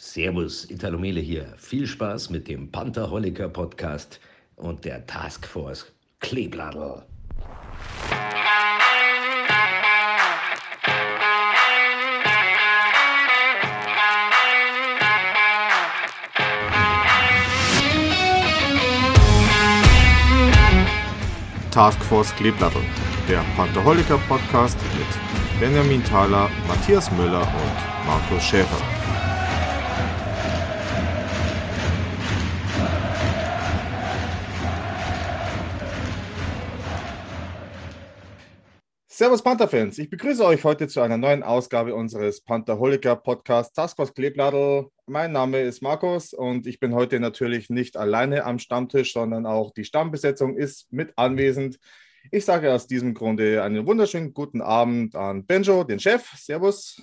Servus, Italomele hier. Viel Spaß mit dem Pantherholiker Podcast und der Taskforce Kleebladel. Taskforce Kleeblattel, der Pantherholiker Podcast mit Benjamin Thaler, Matthias Müller und Markus Schäfer. Servus Panther-Fans, ich begrüße euch heute zu einer neuen Ausgabe unseres Pantherholiker Podcasts Taskforce Kleebladel. Mein Name ist Markus und ich bin heute natürlich nicht alleine am Stammtisch, sondern auch die Stammbesetzung ist mit anwesend. Ich sage aus diesem Grunde einen wunderschönen guten Abend an Benjo, den Chef. Servus.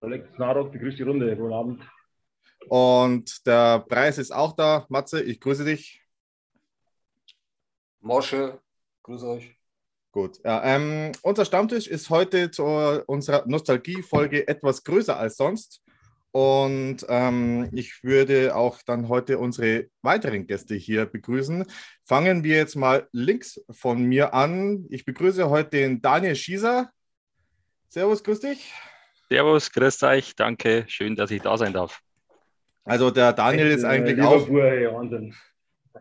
Alex Narok, begrüße die Runde. Guten Abend. Und der Preis ist auch da. Matze, ich grüße dich. Mosche, grüße euch. Gut. Ja, ähm, unser Stammtisch ist heute zu unserer Nostalgie-Folge etwas größer als sonst. Und ähm, ich würde auch dann heute unsere weiteren Gäste hier begrüßen. Fangen wir jetzt mal links von mir an. Ich begrüße heute den Daniel Schieser. Servus, grüß dich. Servus, grüß euch, danke, schön, dass ich da sein darf. Also der Daniel ist eigentlich auch.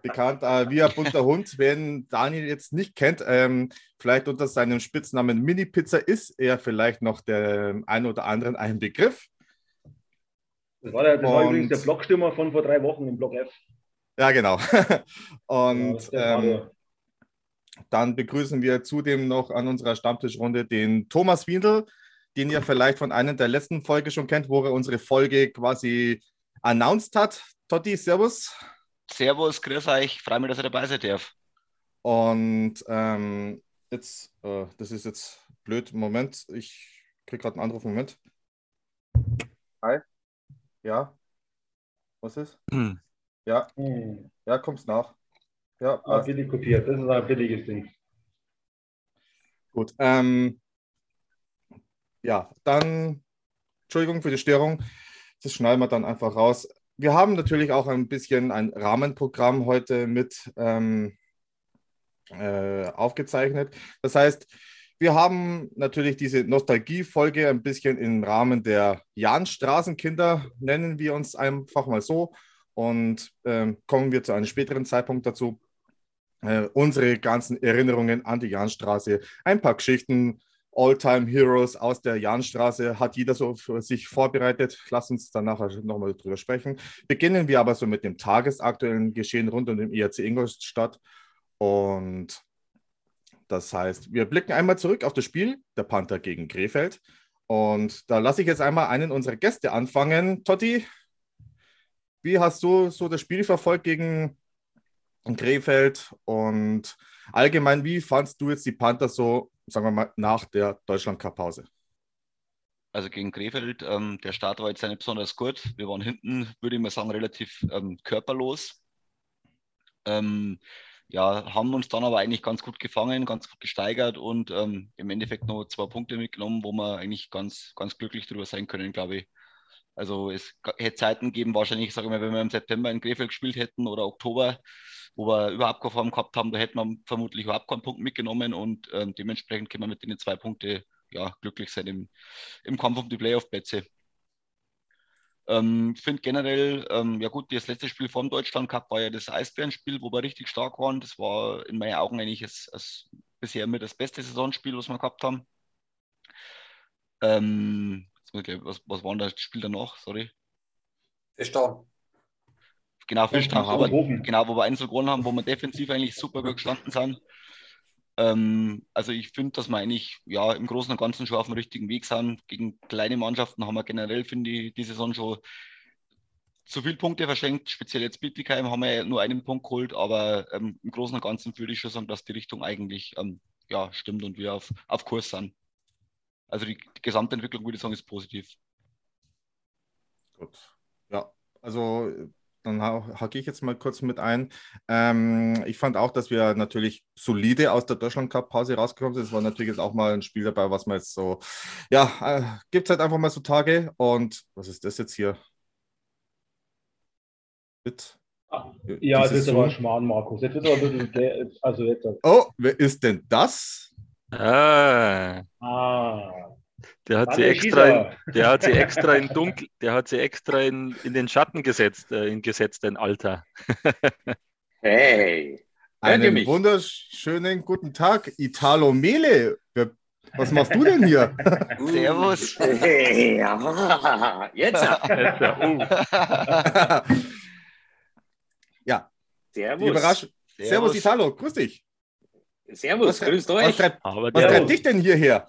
Bekannt äh, wie ein bunter Hund. Wer Daniel jetzt nicht kennt, ähm, vielleicht unter seinem Spitznamen Mini-Pizza ist er vielleicht noch der ein oder anderen ein Begriff. Das war, der, das war übrigens der Blockstürmer von vor drei Wochen im Block F. Ja, genau. Und ja, ähm, dann begrüßen wir zudem noch an unserer Stammtischrunde den Thomas Windel, den ihr vielleicht von einer der letzten Folge schon kennt, wo er unsere Folge quasi announced hat. Totti, Servus. Servus, grüß euch, freue mich, dass ihr dabei seid darf. Und ähm, jetzt, äh, das ist jetzt blöd, Moment, ich kriege gerade einen Anruf, Moment. Hi. Ja. Was ist? Hm. Ja. Hm. Ja, kommst nach. Ja, ah, billig kopiert, das ist ein billiges Ding. Gut. Ähm, ja, dann, Entschuldigung für die Störung. Das schneiden wir dann einfach raus wir haben natürlich auch ein bisschen ein Rahmenprogramm heute mit ähm, äh, aufgezeichnet. Das heißt, wir haben natürlich diese Nostalgie-Folge ein bisschen im Rahmen der Jan-Straßenkinder, nennen wir uns einfach mal so. Und ähm, kommen wir zu einem späteren Zeitpunkt dazu. Äh, unsere ganzen Erinnerungen an die Janstraße, ein paar Geschichten All-Time-Heroes aus der Jahnstraße hat jeder so für sich vorbereitet. Lass uns dann nachher nochmal drüber sprechen. Beginnen wir aber so mit dem tagesaktuellen Geschehen rund um den IRC Ingolstadt. Und das heißt, wir blicken einmal zurück auf das Spiel der Panther gegen Krefeld. Und da lasse ich jetzt einmal einen unserer Gäste anfangen. Totti, wie hast du so das Spiel verfolgt gegen Krefeld? Und allgemein, wie fandst du jetzt die Panther so sagen wir mal, nach der Deutschland-Cup-Pause? Also gegen Krefeld, ähm, der Start war jetzt nicht besonders gut. Wir waren hinten, würde ich mal sagen, relativ ähm, körperlos. Ähm, ja, haben uns dann aber eigentlich ganz gut gefangen, ganz gut gesteigert und ähm, im Endeffekt noch zwei Punkte mitgenommen, wo wir eigentlich ganz, ganz glücklich darüber sein können, glaube ich. Also es hätte Zeiten geben, wahrscheinlich, sage ich mal, wenn wir im September in Krefeld gespielt hätten oder Oktober, wo wir überhaupt keine Form gehabt haben, da hätten wir vermutlich überhaupt keinen Punkt mitgenommen und ähm, dementsprechend können wir mit den zwei Punkten ja, glücklich sein im, im Kampf um die Playoff-Plätze. Ähm, finde generell, ähm, ja gut, das letzte Spiel vom Deutschland Cup war ja das Eisbärenspiel, wo wir richtig stark waren. Das war in meinen Augen eigentlich das, das bisher immer das beste Saisonspiel, was wir gehabt haben. Ähm, was, was war denn das Spiel danach? Sorry. Fischtown. Genau, Fischtown. Aber, genau, wo wir eins gewonnen haben, wo wir defensiv eigentlich super gut gestanden sind. Ähm, also ich finde, dass wir eigentlich ja, im Großen und Ganzen schon auf dem richtigen Weg sind. Gegen kleine Mannschaften haben wir generell, finde ich, die Saison schon zu viele Punkte verschenkt. Speziell jetzt Bietigheim haben wir ja nur einen Punkt geholt, aber ähm, im Großen und Ganzen würde ich schon sagen, dass die Richtung eigentlich ähm, ja, stimmt und wir auf, auf Kurs sind. Also die, die Gesamtentwicklung, würde ich sagen, ist positiv. Gut. Ja, also dann hake ich jetzt mal kurz mit ein. Ähm, ich fand auch, dass wir natürlich solide aus der Deutschland Cup Pause rausgekommen sind. Es war natürlich jetzt auch mal ein Spiel dabei, was man jetzt so, ja, äh, gibt es halt einfach mal so Tage. Und was ist das jetzt hier? Mit Ja, das dieses ist aber ein. Schmarrn, Markus. Jetzt wird aber ein bisschen. Also jetzt. Oh, wer ist denn das? Ah, Ah. der hat Mann, sie extra, in, der hat sie extra in dunkel, der hat sie extra in, in den Schatten gesetzt, äh, in gesetzten Alter. Hey, Einen mich? wunderschönen guten Tag, Italo Mele. Was machst du denn hier? Servus. hey, ja, jetzt. Ja, ja, die Servus. Überraschung. Servus. Italo, grüß dich. Servus, grüßt was, euch. treibt, Aber was treibt dich denn hierher?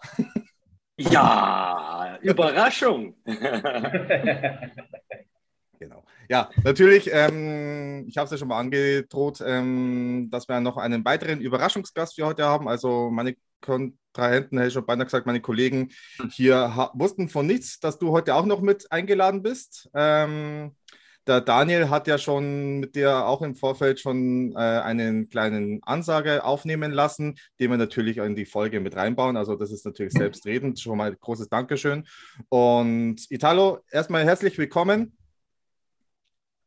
Ja, Überraschung. Genau. Ja, natürlich, ähm, ich habe es ja schon mal angedroht, ähm, dass wir noch einen weiteren Überraschungsgast für heute haben. Also meine Kontrahenten, hätte ich schon beinahe gesagt, meine Kollegen hier ha- wussten von nichts, dass du heute auch noch mit eingeladen bist. Ähm, der Daniel hat ja schon mit dir auch im Vorfeld schon äh, einen kleinen Ansage aufnehmen lassen, den wir natürlich in die Folge mit reinbauen. Also das ist natürlich selbstredend. Schon mal großes Dankeschön. Und Italo, erstmal herzlich willkommen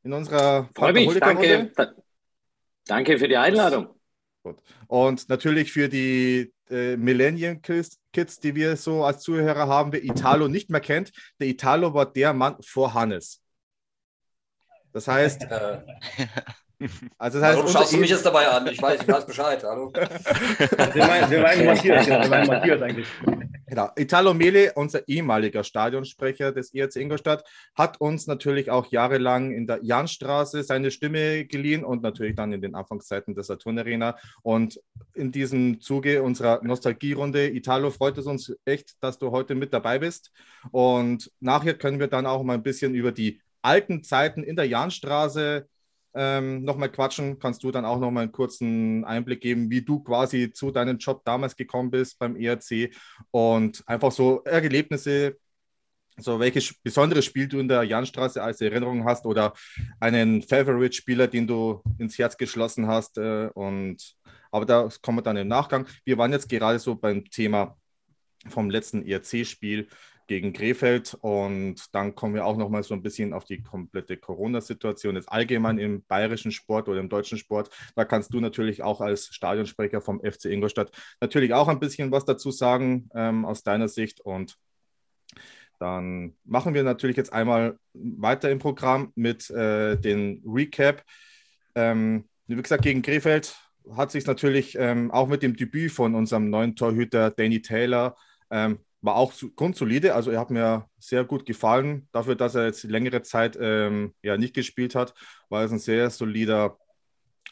in unserer Freue mich, danke. Da- Danke für die Einladung. Und natürlich für die äh, Millennium Kids, die wir so als Zuhörer haben, wer Italo nicht mehr kennt. Der Italo war der Mann vor Hannes. Das heißt, Äh, also das heißt, warum schaust du mich E- jetzt dabei an? Ich weiß, ich weiß Bescheid. Hallo. Wir meinen, wir meinen Matthias, ja, wir meinen Matthias eigentlich. Genau. Italo Mele, unser ehemaliger Stadionsprecher des ERC Ingolstadt, hat uns natürlich auch jahrelang in der Janstraße seine Stimme geliehen und natürlich dann in den Anfangszeiten der Saturn Arena. Und in diesem Zuge unserer Nostalgierunde, Italo, freut es uns echt, dass du heute mit dabei bist. Und nachher können wir dann auch mal ein bisschen über die alten Zeiten in der Janstraße ähm, nochmal quatschen. Kannst du dann auch nochmal einen kurzen Einblick geben, wie du quasi zu deinem Job damals gekommen bist beim ERC und einfach so Erlebnisse, so welches besonderes Spiel du in der Janstraße als Erinnerung hast oder einen Favorite-Spieler, den du ins Herz geschlossen hast. Äh, und aber da kommen wir dann im Nachgang. Wir waren jetzt gerade so beim Thema vom letzten ERC-Spiel gegen Krefeld und dann kommen wir auch noch mal so ein bisschen auf die komplette Corona-Situation jetzt allgemein im bayerischen Sport oder im deutschen Sport. Da kannst du natürlich auch als Stadionsprecher vom FC Ingolstadt natürlich auch ein bisschen was dazu sagen ähm, aus deiner Sicht und dann machen wir natürlich jetzt einmal weiter im Programm mit äh, den Recap. Ähm, wie gesagt, gegen Krefeld hat sich natürlich ähm, auch mit dem Debüt von unserem neuen Torhüter Danny Taylor ähm, war auch grundsolide. Also er hat mir sehr gut gefallen dafür, dass er jetzt längere Zeit ähm, ja nicht gespielt hat. War es ein sehr solider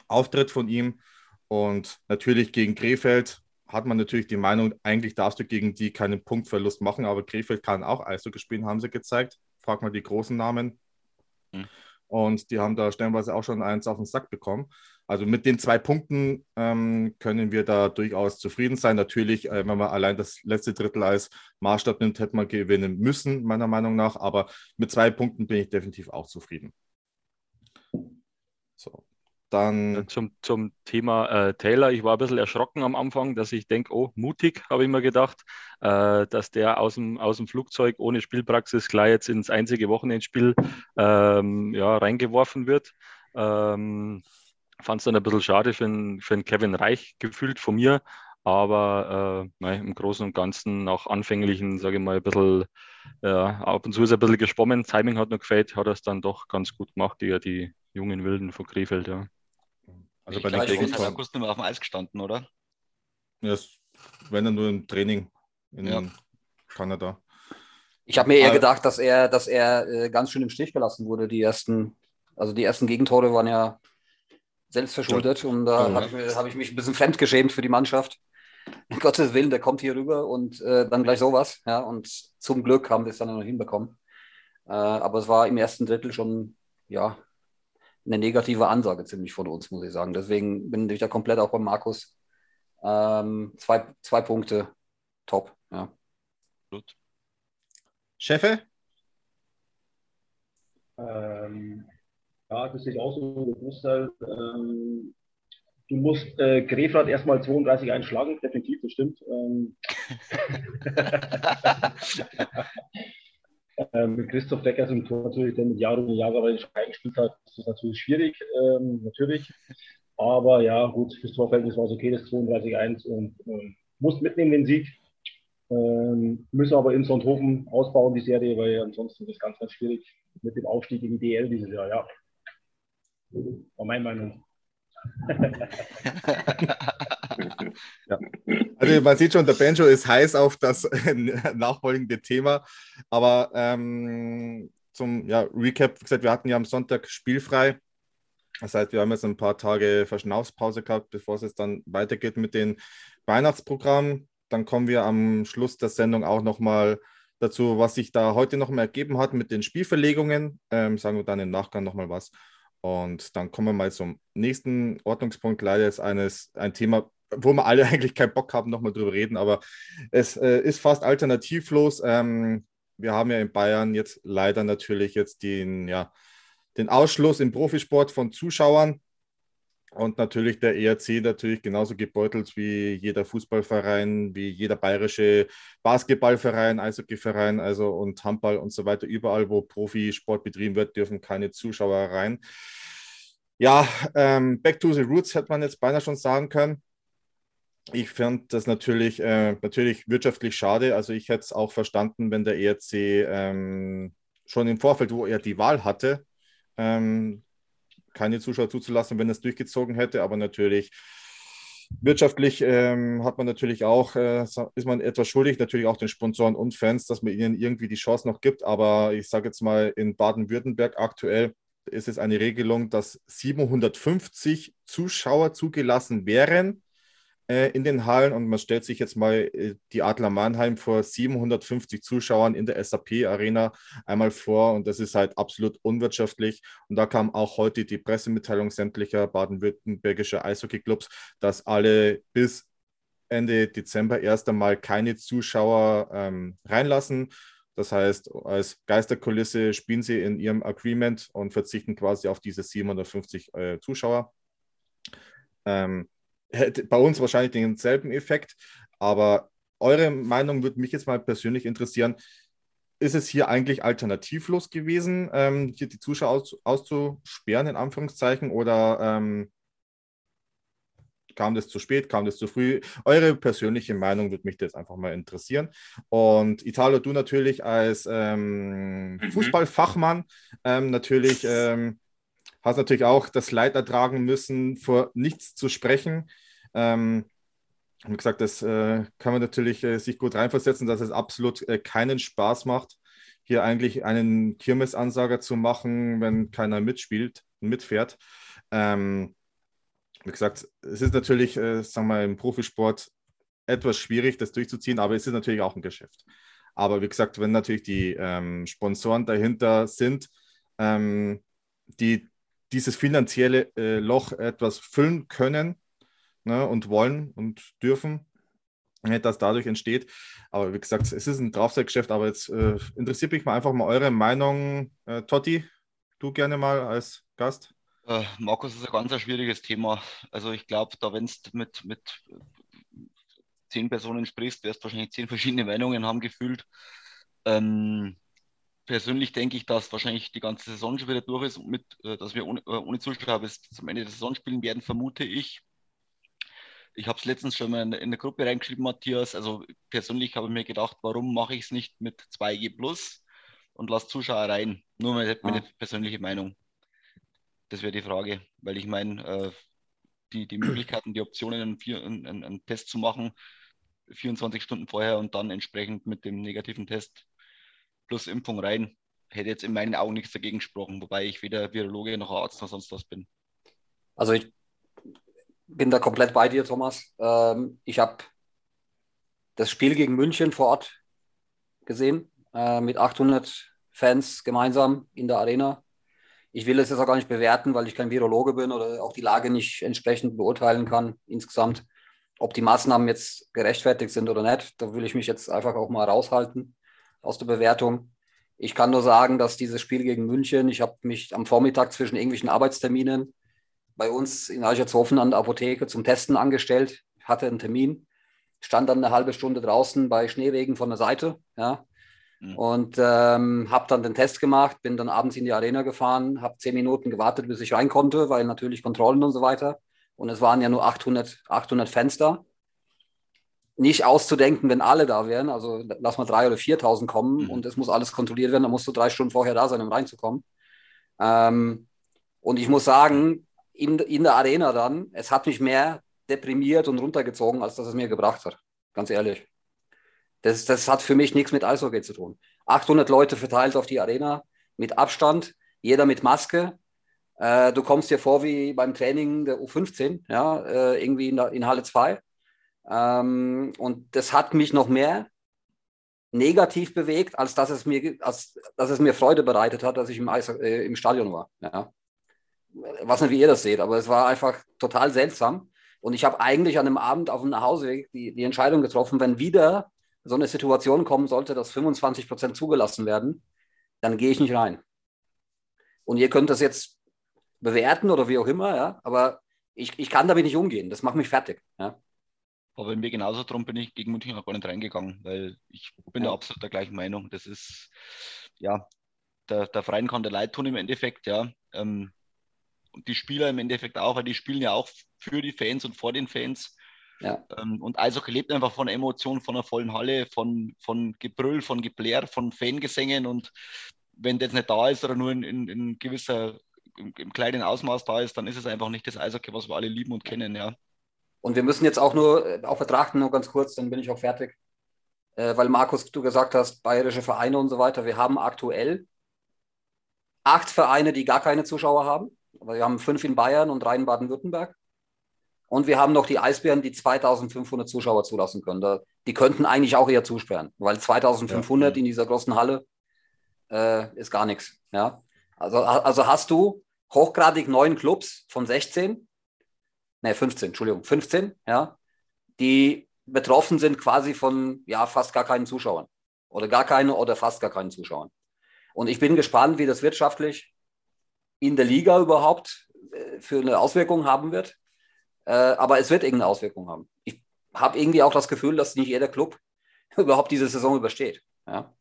Auftritt von ihm. Und natürlich gegen Krefeld hat man natürlich die Meinung, eigentlich darfst du gegen die keinen Punktverlust machen, aber Krefeld kann auch Eishockey spielen, haben sie gezeigt. Frag mal die großen Namen. Hm. Und die haben da stellenweise auch schon eins auf den Sack bekommen. Also mit den zwei Punkten ähm, können wir da durchaus zufrieden sein. Natürlich, äh, wenn man allein das letzte Drittel als Maßstab nimmt, hätte man gewinnen müssen, meiner Meinung nach. Aber mit zwei Punkten bin ich definitiv auch zufrieden. So, dann. Zum, zum Thema äh, Taylor, ich war ein bisschen erschrocken am Anfang, dass ich denke, oh, mutig, habe ich mir gedacht, äh, dass der aus dem, aus dem Flugzeug ohne Spielpraxis gleich jetzt ins einzige Wochenendspiel ähm, ja, reingeworfen wird. Ähm, Fand es dann ein bisschen schade für den, für den Kevin Reich gefühlt von mir, aber äh, nein, im Großen und Ganzen nach anfänglichen, sage ich mal, ein bisschen, ja, ab und zu ist er ein bisschen geschwommen, Timing hat noch gefällt, hat er es dann doch ganz gut gemacht, die, die jungen Wilden von Krefeld, ja. Also Ich bei den seit Gegentoren. August nicht mehr auf dem Eis gestanden, oder? Ja, es- wenn dann nur im Training in Ja. Kanada. Ich habe mir eher Aber- gedacht, dass er, dass er äh, ganz schön im Stich gelassen wurde. Die ersten, also die ersten Gegentore waren ja selbstverschuldet und da habe ich, hab ich mich ein bisschen fremdgeschämt für die Mannschaft. Um Gottes Willen, der kommt hier rüber und äh, dann gleich sowas. Ja, und zum Glück haben wir es dann noch hinbekommen. Äh, aber es war im ersten Drittel schon, ja, eine negative Ansage ziemlich von uns, muss ich sagen. Deswegen bin ich da komplett auch bei Markus. Ähm, zwei, zwei Punkte, top. Ja. Gut. Chefe? Ähm, ja, das sehe ich auch so. Du musst halt, ähm, du musst äh, Grefrath erstmal 32 einschlagen, definitiv, das stimmt. Ähm, äh, mit Christoph Deckers im Tor natürlich, der mit Jaro und Jager schon eingespielt hat, ist das natürlich schwierig, ähm, natürlich. Aber ja, gut, fürs Torverhältnis war es okay, das 32-1 und ähm, muss mitnehmen den Sieg. Ähm, müssen aber in Sonthofen ausbauen, die Serie, weil ansonsten ist es ganz, ganz schwierig mit dem Aufstieg in die DL dieses Jahr, ja. War meine Meinung. ja. Also man sieht schon, der Benjo ist heiß auf das nachfolgende Thema. Aber ähm, zum ja, Recap, wie gesagt, wir hatten ja am Sonntag spielfrei. Das heißt, wir haben jetzt ein paar Tage Verschnaufspause gehabt, bevor es jetzt dann weitergeht mit den Weihnachtsprogrammen. Dann kommen wir am Schluss der Sendung auch nochmal dazu, was sich da heute nochmal ergeben hat mit den Spielverlegungen. Ähm, sagen wir dann im Nachgang nochmal was. Und dann kommen wir mal zum nächsten Ordnungspunkt. Leider ist eines, ein Thema, wo wir alle eigentlich keinen Bock haben, nochmal drüber reden, aber es äh, ist fast alternativlos. Ähm, wir haben ja in Bayern jetzt leider natürlich jetzt den, ja, den Ausschluss im Profisport von Zuschauern. Und natürlich der ERC natürlich genauso gebeutelt wie jeder Fußballverein, wie jeder bayerische Basketballverein, Eishockeyverein, also und Handball und so weiter. Überall, wo Profisport betrieben wird, dürfen keine Zuschauer rein. Ja, ähm, back to the roots hätte man jetzt beinahe schon sagen können. Ich finde das natürlich, äh, natürlich wirtschaftlich schade. Also ich hätte es auch verstanden, wenn der ERC ähm, schon im Vorfeld, wo er die Wahl hatte, ähm, keine Zuschauer zuzulassen, wenn es durchgezogen hätte. Aber natürlich wirtschaftlich ähm, hat man natürlich auch, äh, ist man etwas schuldig, natürlich auch den Sponsoren und Fans, dass man ihnen irgendwie die Chance noch gibt. Aber ich sage jetzt mal, in Baden-Württemberg aktuell ist es eine Regelung, dass 750 Zuschauer zugelassen wären in den Hallen und man stellt sich jetzt mal äh, die Adler Mannheim vor 750 Zuschauern in der SAP-Arena einmal vor und das ist halt absolut unwirtschaftlich. Und da kam auch heute die Pressemitteilung sämtlicher baden-württembergischer Eishockeyclubs, dass alle bis Ende Dezember erst einmal keine Zuschauer ähm, reinlassen. Das heißt, als Geisterkulisse spielen sie in ihrem Agreement und verzichten quasi auf diese 750 äh, Zuschauer. Ähm, hätte bei uns wahrscheinlich denselben Effekt, aber eure Meinung würde mich jetzt mal persönlich interessieren. Ist es hier eigentlich alternativlos gewesen, ähm, hier die Zuschauer aus, auszusperren, in Anführungszeichen, oder ähm, kam das zu spät, kam das zu früh? Eure persönliche Meinung würde mich jetzt einfach mal interessieren. Und Italo, du natürlich als ähm, mhm. Fußballfachmann ähm, natürlich ähm, hast natürlich auch das Leid ertragen müssen, vor nichts zu sprechen. Ähm, wie gesagt, das äh, kann man natürlich äh, sich gut reinversetzen, dass es absolut äh, keinen Spaß macht, hier eigentlich einen Kirmesansager zu machen, wenn keiner mitspielt und mitfährt. Ähm, wie gesagt, es ist natürlich, äh, sagen wir mal, im Profisport etwas schwierig, das durchzuziehen, aber es ist natürlich auch ein Geschäft. Aber wie gesagt, wenn natürlich die ähm, Sponsoren dahinter sind, ähm, die dieses finanzielle äh, Loch etwas füllen können ne, und wollen und dürfen, äh, dass dadurch entsteht. Aber wie gesagt, es ist ein Draufzeitgeschäft, aber jetzt äh, interessiert mich mal einfach mal eure Meinung. Äh, Totti, du gerne mal als Gast. Äh, Markus, ist ein ganz ein schwieriges Thema. Also ich glaube, da wenn du mit, mit zehn Personen sprichst, wirst du wahrscheinlich zehn verschiedene Meinungen haben gefühlt. Ähm, persönlich denke ich, dass wahrscheinlich die ganze Saison schon wieder durch ist und mit, äh, dass wir ohne, äh, ohne Zuschauer bis zum Ende der Saison spielen werden, vermute ich. Ich habe es letztens schon mal in, in der Gruppe reingeschrieben, Matthias. Also persönlich habe ich mir gedacht, warum mache ich es nicht mit 2G Plus und lasse Zuschauer rein? Nur meine, meine persönliche Meinung. Das wäre die Frage, weil ich meine, äh, die, die Möglichkeiten, die Optionen, einen, einen, einen Test zu machen, 24 Stunden vorher und dann entsprechend mit dem negativen Test plus Impfung rein, hätte jetzt in meinen Augen nichts dagegen gesprochen, wobei ich weder Virologe noch Arzt noch sonst was bin. Also ich bin da komplett bei dir, Thomas. Ähm, ich habe das Spiel gegen München vor Ort gesehen, äh, mit 800 Fans gemeinsam in der Arena. Ich will es jetzt auch gar nicht bewerten, weil ich kein Virologe bin oder auch die Lage nicht entsprechend beurteilen kann insgesamt. Ob die Maßnahmen jetzt gerechtfertigt sind oder nicht, da will ich mich jetzt einfach auch mal raushalten aus der Bewertung. Ich kann nur sagen, dass dieses Spiel gegen München, ich habe mich am Vormittag zwischen irgendwelchen Arbeitsterminen bei uns in Algertshofen an der Apotheke zum Testen angestellt, hatte einen Termin, stand dann eine halbe Stunde draußen bei Schneeregen von der Seite, ja, Mhm. Und ähm, habe dann den Test gemacht, bin dann abends in die Arena gefahren, habe zehn Minuten gewartet, bis ich rein konnte, weil natürlich Kontrollen und so weiter. Und es waren ja nur 800, 800 Fenster. Nicht auszudenken, wenn alle da wären. Also lass mal 3.000 oder 4.000 kommen Mhm. und es muss alles kontrolliert werden. Dann musst du drei Stunden vorher da sein, um reinzukommen. Ähm, und ich muss sagen, in, in der Arena dann, es hat mich mehr deprimiert und runtergezogen, als dass es mir gebracht hat. Ganz ehrlich. Das, das hat für mich nichts mit Eishockey zu tun. 800 Leute verteilt auf die Arena mit Abstand, jeder mit Maske. Äh, du kommst dir vor wie beim Training der U15, ja, äh, irgendwie in, der, in Halle 2. Ähm, und das hat mich noch mehr negativ bewegt, als dass es mir, als, dass es mir Freude bereitet hat, dass ich im, Eis, äh, im Stadion war. Ja. Was nicht, wie ihr das seht, aber es war einfach total seltsam. Und ich habe eigentlich an dem Abend auf dem Nachhauseweg die, die Entscheidung getroffen, wenn wieder so eine Situation kommen sollte, dass 25 Prozent zugelassen werden, dann gehe ich nicht rein. Und ihr könnt das jetzt bewerten oder wie auch immer, ja, aber ich, ich kann damit nicht umgehen. Das macht mich fertig. Ja. Aber bei mir genauso drum bin ich gegen München auch gar nicht reingegangen, weil ich bin Ja. da absolut der gleichen Meinung. Das ist, ja, der, der Verein kann der Leid tun im Endeffekt, ja. Ähm, und die Spieler im Endeffekt auch, weil die spielen ja auch für die Fans und vor den Fans. Ja. Ähm, und Eishockey lebt einfach von Emotionen, von einer vollen Halle, von, von Gebrüll, von Geplär, von Fangesängen. Und wenn das nicht da ist oder nur in, in, in gewisser, im, im kleinen Ausmaß da ist, dann ist es einfach nicht das Eishockey, was wir alle lieben und kennen, ja. Und wir müssen jetzt auch nur äh, auch betrachten, nur ganz kurz, dann bin ich auch fertig. Äh, weil Markus, du gesagt hast, bayerische Vereine und so weiter. Wir haben aktuell acht Vereine, die gar keine Zuschauer haben. Aber wir haben fünf in Bayern und drei in Baden-Württemberg. Und wir haben noch die Eisbären, die 2500 Zuschauer zulassen können. Da, die könnten eigentlich auch eher zusperren, weil 2500 Ja. in dieser großen Halle äh, ist gar nichts. Ja? Also, also hast du hochgradig neun Clubs von 16, ne 15, Entschuldigung, 15, ja, die betroffen sind quasi von ja, fast gar keinen Zuschauern. Oder gar keine oder fast gar keinen Zuschauern. Und ich bin gespannt, wie das wirtschaftlich in der Liga überhaupt äh, für eine Auswirkung haben wird. Äh, aber es wird irgendeine Auswirkung haben. Ich habe irgendwie auch das Gefühl, dass nicht jeder Club überhaupt diese Saison übersteht. Ja.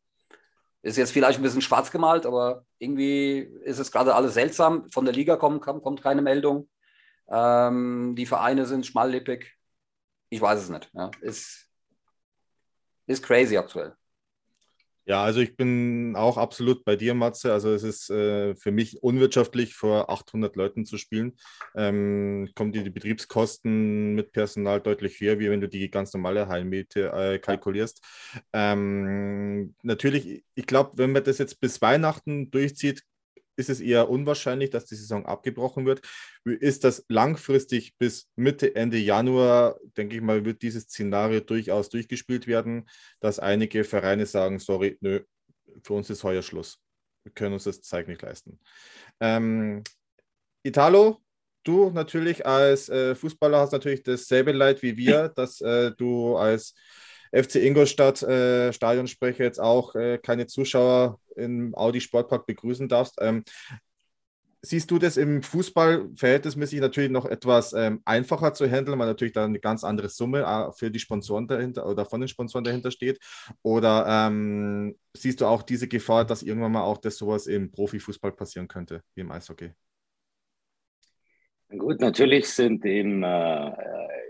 Ist jetzt vielleicht ein bisschen schwarz gemalt, aber irgendwie ist es gerade alles seltsam. Von der Liga kommt, kommt, kommt keine Meldung. Ähm, die Vereine sind schmallippig. Ich weiß es nicht. Ja. Ist, ist crazy aktuell. Ja, also ich bin auch absolut bei dir, Matze. Also es ist äh, für mich unwirtschaftlich, vor 800 Leuten zu spielen. Ähm, kommen dir die Betriebskosten mit Personal deutlich höher, wie wenn du die ganz normale Heimmiete äh, kalkulierst. Ähm, natürlich, ich glaube, wenn man das jetzt bis Weihnachten durchzieht, ist es eher unwahrscheinlich, dass die Saison abgebrochen wird. Ist das langfristig bis Mitte, Ende Januar, denke ich mal, wird dieses Szenario durchaus durchgespielt werden, dass einige Vereine sagen, sorry, nö, für uns ist heuer Schluss. Wir können uns das Zeug nicht leisten. Ähm, Italo, du natürlich als äh, Fußballer hast natürlich dasselbe Leid wie wir, dass äh, du als FC Ingolstadt äh, Stadionsprecher jetzt auch äh, keine Zuschauer im Audi Sportpark begrüßen darfst. Ähm, siehst du das im Fußball verhältnismäßig natürlich noch etwas ähm, einfacher zu handeln, weil natürlich da eine ganz andere Summe äh, für die Sponsoren dahinter oder von den Sponsoren dahinter steht? Oder ähm, siehst du auch diese Gefahr, dass irgendwann mal auch das sowas im Profifußball passieren könnte, wie im Eishockey? Gut, natürlich sind im, äh,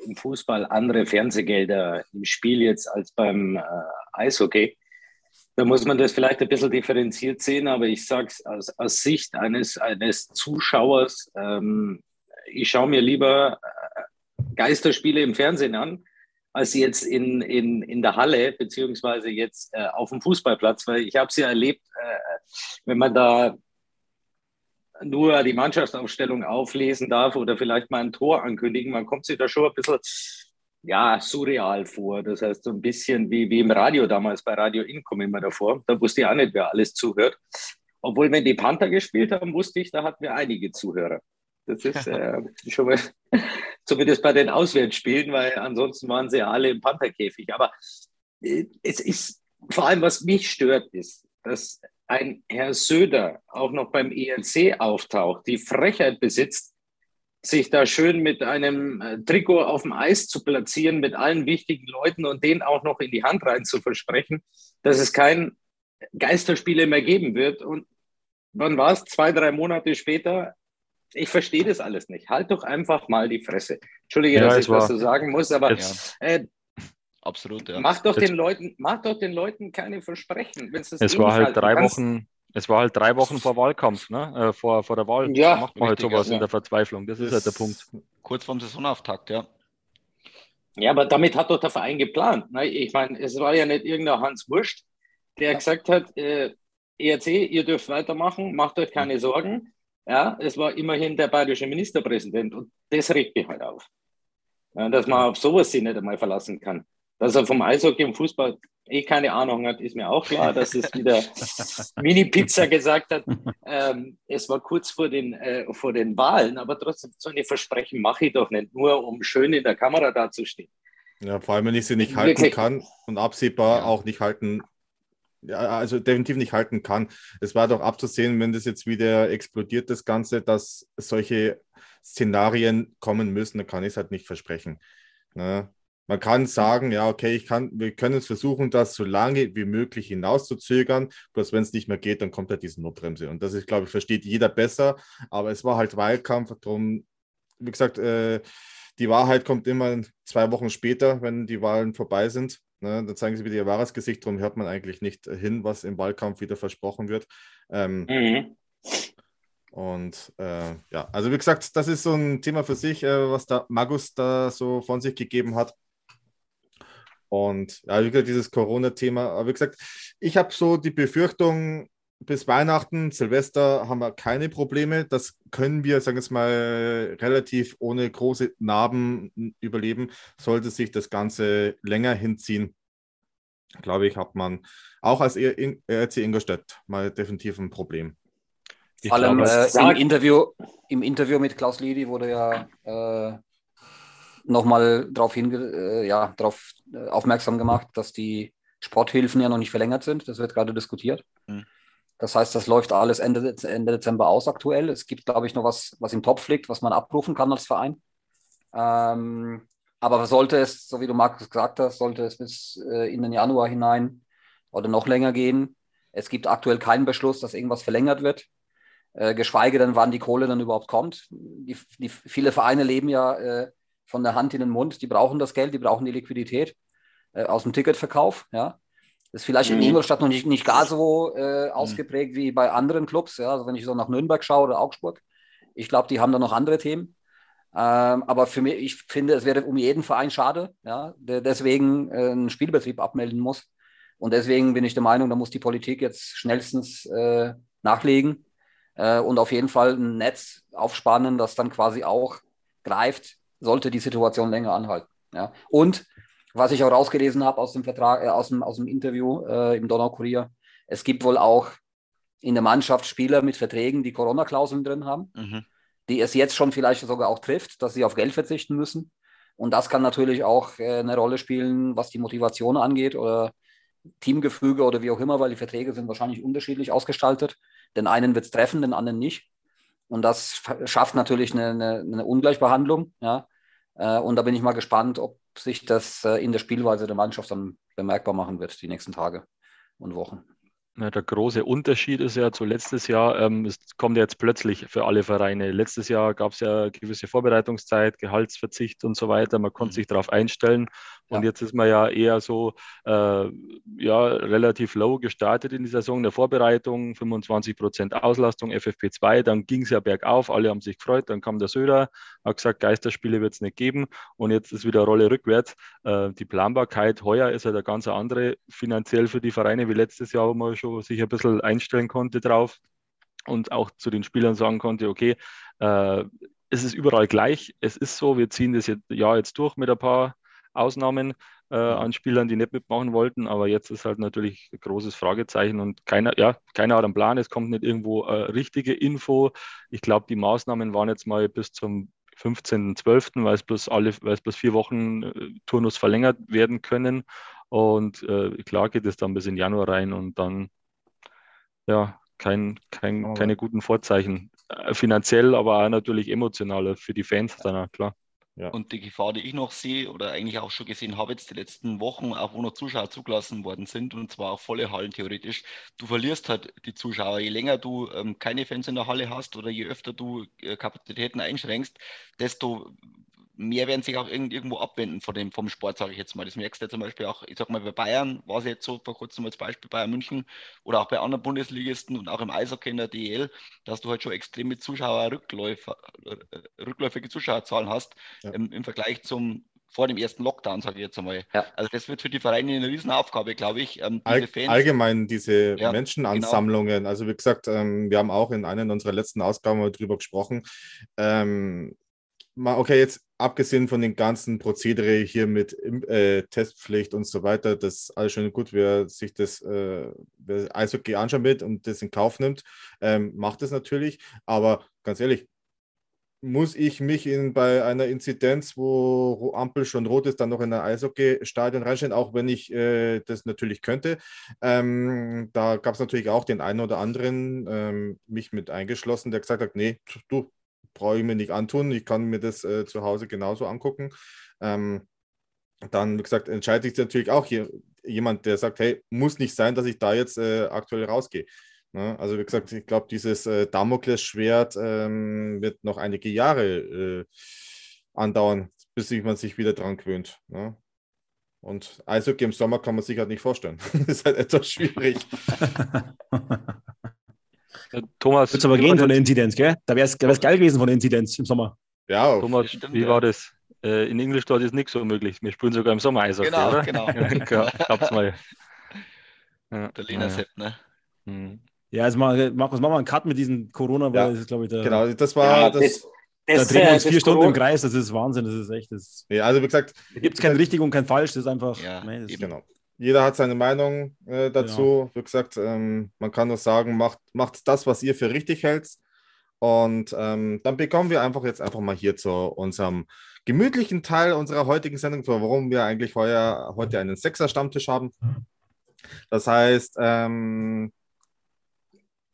im Fußball andere Fernsehgelder im Spiel jetzt als beim äh, Eishockey. Da muss man das vielleicht ein bisschen differenziert sehen, aber ich sage es aus, aus, Sicht eines, eines Zuschauers, ähm, ich schaue mir lieber äh, Geisterspiele im Fernsehen an, als jetzt in, in, in der Halle, beziehungsweise jetzt äh, auf dem Fußballplatz, weil ich habe es ja erlebt, äh, wenn man da nur die Mannschaftsaufstellung auflesen darf oder vielleicht mal ein Tor ankündigen, man kommt sich da schon ein bisschen ja, surreal vor. Das heißt, so ein bisschen wie, wie im Radio damals, bei Radio In komme ich immer davor. Da wusste ich auch nicht, wer alles zuhört. Obwohl, wenn die Panther gespielt haben, wusste ich, da hatten wir einige Zuhörer. Das ist äh, schon mal, zumindest bei den Auswärtsspielen, weil ansonsten waren sie ja alle im Pantherkäfig. Aber äh, es ist, vor allem was mich stört, ist, dass ein Herr Söder auch noch beim ERC auftaucht, die Frechheit besitzt, sich da schön mit einem äh, Trikot auf dem Eis zu platzieren, mit allen wichtigen Leuten und den auch noch in die Hand rein zu versprechen. Das ist kein Geisterspiele mehr geben wird. Und wann war es? Zwei, drei Monate später. Ich verstehe das alles nicht. Halt doch einfach mal die Fresse. Entschuldige, Ja, dass es ich war- so sagen muss, aber äh, Absolut, ja. mach, doch den Leuten, mach doch den Leuten keine Versprechen. Wenn's das Es eh war halt drei kannst. Wochen, es war halt drei Wochen vor Wahlkampf, ne? Äh, vor, vor der Wahl. Ja, da macht man halt sowas ja. in der Verzweiflung. Das ist halt der Punkt. Kurz vorm Saisonauftakt, ja. Ja, aber damit hat doch der Verein geplant. Ne? Ich meine, es war ja nicht irgendein Hans Wurscht, der gesagt hat, äh, ERC, ihr dürft weitermachen, macht euch keine Sorgen. Ja, es war immerhin der bayerische Ministerpräsident und das regt mich halt auf. Ja, dass man auf sowas sich nicht einmal verlassen kann. Dass er vom Eishockey und Fußball eh keine Ahnung hat, ist mir auch klar, dass es wieder Mini-Pizza gesagt hat. Ähm, es war kurz vor den, äh, vor den Wahlen, aber trotzdem, so eine Versprechen mache ich doch nicht, nur um schön in der Kamera dazustehen. Ja, vor allem, wenn ich sie nicht halten Wirklich. kann und absehbar Ja. auch nicht halten, ja, also definitiv nicht halten kann. Es war doch abzusehen, wenn das jetzt wieder explodiert, das Ganze, dass solche Szenarien kommen müssen, dann kann ich es halt nicht versprechen. Ne? Man kann sagen, ja, okay, ich kann, wir können es versuchen, das so lange wie möglich hinauszuzögern. Bloß wenn es nicht mehr geht, dann kommt halt diese Notbremse. Und das ist, glaube ich, versteht jeder besser. Aber es war halt Wahlkampf, darum, wie gesagt, äh, die Wahrheit kommt immer zwei Wochen später, wenn die Wahlen vorbei sind. Ne, dann zeigen sie wieder ihr wahres Gesicht, darum hört man eigentlich nicht hin, was im Wahlkampf wieder versprochen wird. Ähm, Mhm. und äh, ja, also wie gesagt, das ist so ein Thema für sich, äh, was der Magus da so von sich gegeben hat. Und ja, wie gesagt, dieses Corona-Thema, aber wie gesagt, ich habe so die Befürchtung, bis Weihnachten, Silvester haben wir keine Probleme. Das können wir, sagen wir es mal, relativ ohne große Narben überleben. Sollte sich das Ganze länger hinziehen, glaube ich, hat man auch als RC Ingolstadt mal definitiv ein Problem. Ich Vor allem glaube, äh, im, Interview, im Interview mit Klaus Liedi wurde ja äh, nochmal darauf äh, ja, drauf, äh, aufmerksam gemacht, dass die Sporthilfen ja noch nicht verlängert sind. Das wird gerade diskutiert. Hm. Das heißt, das läuft alles Ende, Ende Dezember aus aktuell. Es gibt, glaube ich, noch was, was im Topf liegt, was man abrufen kann als Verein. Ähm, aber sollte es, so wie du Markus gesagt hast, sollte es bis äh, in den Januar hinein oder noch länger gehen. Es gibt aktuell keinen Beschluss, dass irgendwas verlängert wird. Äh, geschweige denn, wann die Kohle dann überhaupt kommt. Die, die, viele Vereine leben ja äh, von der Hand in den Mund. Die brauchen das Geld, die brauchen die Liquidität äh, aus dem Ticketverkauf. Ja. Das ist vielleicht in Mhm. Ingolstadt noch nicht, nicht gar so äh, ausgeprägt wie bei anderen Clubs. Ja. Also wenn ich so nach Nürnberg schaue oder Augsburg, ich glaube, die haben da noch andere Themen. Ähm, aber für mich, ich finde, es wäre um jeden Verein schade, ja, der deswegen äh, einen Spielbetrieb abmelden muss. Und deswegen bin ich der Meinung, da muss die Politik jetzt schnellstens äh, nachlegen äh, und auf jeden Fall ein Netz aufspannen, das dann quasi auch greift, sollte die Situation länger anhalten. Ja. Und was ich auch rausgelesen habe aus dem Vertrag, äh, aus, dem, aus dem Interview äh, im Donaukurier, es gibt wohl auch in der Mannschaft Spieler mit Verträgen, die Corona-Klauseln drin haben, Mhm. die es jetzt schon vielleicht sogar auch trifft, dass sie auf Geld verzichten müssen. Und das kann natürlich auch äh, eine Rolle spielen, was die Motivation angeht oder Teamgefüge oder wie auch immer, weil die Verträge sind wahrscheinlich unterschiedlich ausgestaltet. Den einen wird es treffen, den anderen nicht. Und das schafft natürlich eine, eine, eine Ungleichbehandlung. Ja? Äh, und da bin ich mal gespannt, ob sich das äh, in der Spielweise der Mannschaft dann bemerkbar machen wird, die nächsten Tage und Wochen. Ja, der große Unterschied ist ja zu letztes Jahr, ähm, es kommt ja jetzt plötzlich für alle Vereine. Letztes Jahr gab es ja gewisse Vorbereitungszeit, Gehaltsverzicht und so weiter. Man konnte Mhm. sich darauf einstellen. Und Ja. jetzt ist man ja eher so äh, ja, relativ low gestartet in die Saison der Vorbereitung, 25 Prozent Auslastung, FFP2. Dann ging es ja bergauf, alle haben sich gefreut. Dann kam der Söder, hat gesagt, Geisterspiele wird es nicht geben. Und jetzt ist wieder Rolle rückwärts. Äh, die Planbarkeit heuer ist ja eine ganz andere finanziell für die Vereine wie letztes Jahr, wo man schon sich ein bisschen einstellen konnte drauf und auch zu den Spielern sagen konnte, okay, äh, es ist überall gleich, es ist so, wir ziehen das jetzt, Jahr jetzt durch mit ein paar Ausnahmen äh, an Spielern, die nicht mitmachen wollten, aber jetzt ist halt natürlich ein großes Fragezeichen und keiner, ja, keiner hat einen Plan, es kommt nicht irgendwo äh, richtige Info. Ich glaube, die Maßnahmen waren jetzt mal bis zum 15.12., weil es bloß alle, weil es bloß vier Wochen äh, Turnus verlängert werden können. Und äh, klar geht es dann bis in Januar rein und dann ja kein, kein, Aber- keine guten Vorzeichen. Äh, finanziell, aber auch natürlich emotionaler für die Fans dann auch, klar. Ja. Und die Gefahr, die ich noch sehe oder eigentlich auch schon gesehen habe, jetzt die letzten Wochen, auch wo noch Zuschauer zugelassen worden sind, und zwar auch volle Hallen theoretisch, du verlierst halt die Zuschauer. Je länger du ähm, keine Fans in der Halle hast oder je öfter du äh, Kapazitäten einschränkst, desto mehr werden sich auch irgendwo abwenden von dem, vom Sport, sage ich jetzt mal. Das merkst du ja zum Beispiel auch, ich sag mal, bei Bayern war es jetzt so vor kurzem als Beispiel Bayern München oder auch bei anderen Bundesligisten und auch im Eishockey in der DL, dass du halt schon extreme Zuschauerrückläufe, äh, rückläufige Zuschauerzahlen hast ja. im, im, Vergleich zum vor dem ersten Lockdown, sage ich jetzt einmal. Ja. Also das wird für die Vereine eine Riesenaufgabe, glaube ich. Ähm, All, Fans, allgemein diese ja, Menschenansammlungen. Genau. Also wie gesagt, ähm, wir haben auch in einer unserer letzten Ausgaben darüber gesprochen. Ähm, okay, jetzt abgesehen von den ganzen Prozedere hier mit äh, Testpflicht und so weiter, das ist alles schön und gut, wer sich das äh, wer Eishockey anschaut mit und das in Kauf nimmt, ähm, macht es natürlich. Aber ganz ehrlich, muss ich mich in, bei einer Inzidenz, wo Ampel schon rot ist, dann noch in ein Eishockey-Stadion reinstellen, auch wenn ich äh, das natürlich könnte. Ähm, da gab es natürlich auch den einen oder anderen, ähm, mich mit eingeschlossen, der gesagt hat, nee, du, brauche ich mir nicht antun. Ich kann mir das äh, zu Hause genauso angucken. Ähm, dann, wie gesagt, entscheidet sich natürlich auch hier jemand, der sagt, hey, muss nicht sein, dass ich da jetzt äh, aktuell rausgehe. Ne? Also wie gesagt, ich glaube, dieses äh, Damoklesschwert ähm, wird noch einige Jahre äh, andauern, bis man sich wieder dran gewöhnt. Ne? Und Eishockey im Sommer kann man sich halt nicht vorstellen. das ist halt etwas schwierig. Thomas. Wird es aber gehen von der Inzidenz, gell? Da wäre es geil gewesen von der Inzidenz im Sommer. Ja, Thomas, stimmt, wie ja. war das? Äh, in Ingolstadt ist nichts so möglich. Wir spielen sogar im Sommer Eishockey, genau, oder? Genau, Gab's mal. Ja. Der Lena Sepp, ne? Hm. Ja, also Markus, machen wir einen Cut mit diesen Corona, weil ja. das ist, glaube ich, der, Genau, das war ja, das, das, da drehen wir uns vier Stunden Corona. im Kreis, das ist Wahnsinn, das ist echt. Das ja, also wie gesagt, gibt es kein richtig und kein falsch, das ist einfach. Ja, nee, das genau jeder hat seine Meinung äh, dazu. Ja. Wie gesagt, ähm, man kann nur sagen, macht, macht das, was ihr für richtig hält. Und ähm, dann bekommen wir einfach jetzt einfach mal hier zu unserem gemütlichen Teil unserer heutigen Sendung, warum wir eigentlich heuer, heute einen Sechser-Stammtisch haben. Das heißt, ähm,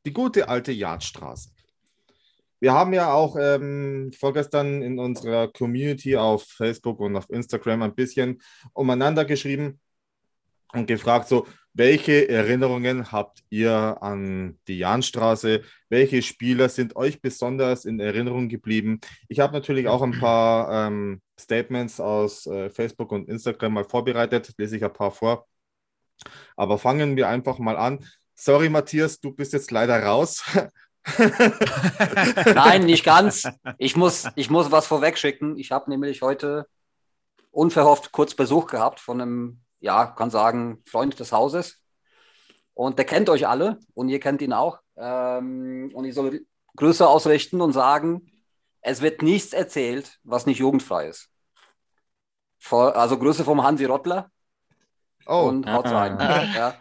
die gute alte Jagdstraße. Wir haben ja auch ähm, vorgestern in unserer Community auf Facebook und auf Instagram ein bisschen umeinander geschrieben, und gefragt, so, welche Erinnerungen habt ihr an die Jahnstraße? Welche Spieler sind euch besonders in Erinnerung geblieben? Ich habe natürlich auch ein paar ähm, Statements aus äh, Facebook und Instagram mal vorbereitet, lese ich ein paar vor. Aber fangen wir einfach mal an. Sorry, Matthias, du bist jetzt leider raus. Nein, nicht ganz. Ich muss, ich muss was vorweg schicken. Ich habe nämlich heute unverhofft kurz Besuch gehabt von einem ja, kann sagen, Freund des Hauses. Und der kennt euch alle und ihr kennt ihn auch. Ähm, und ich soll Grüße ausrichten und sagen, es wird nichts erzählt, was nicht jugendfrei ist. Vor, also Grüße vom Hansi Rottler. Oh. Und haut rein. ja.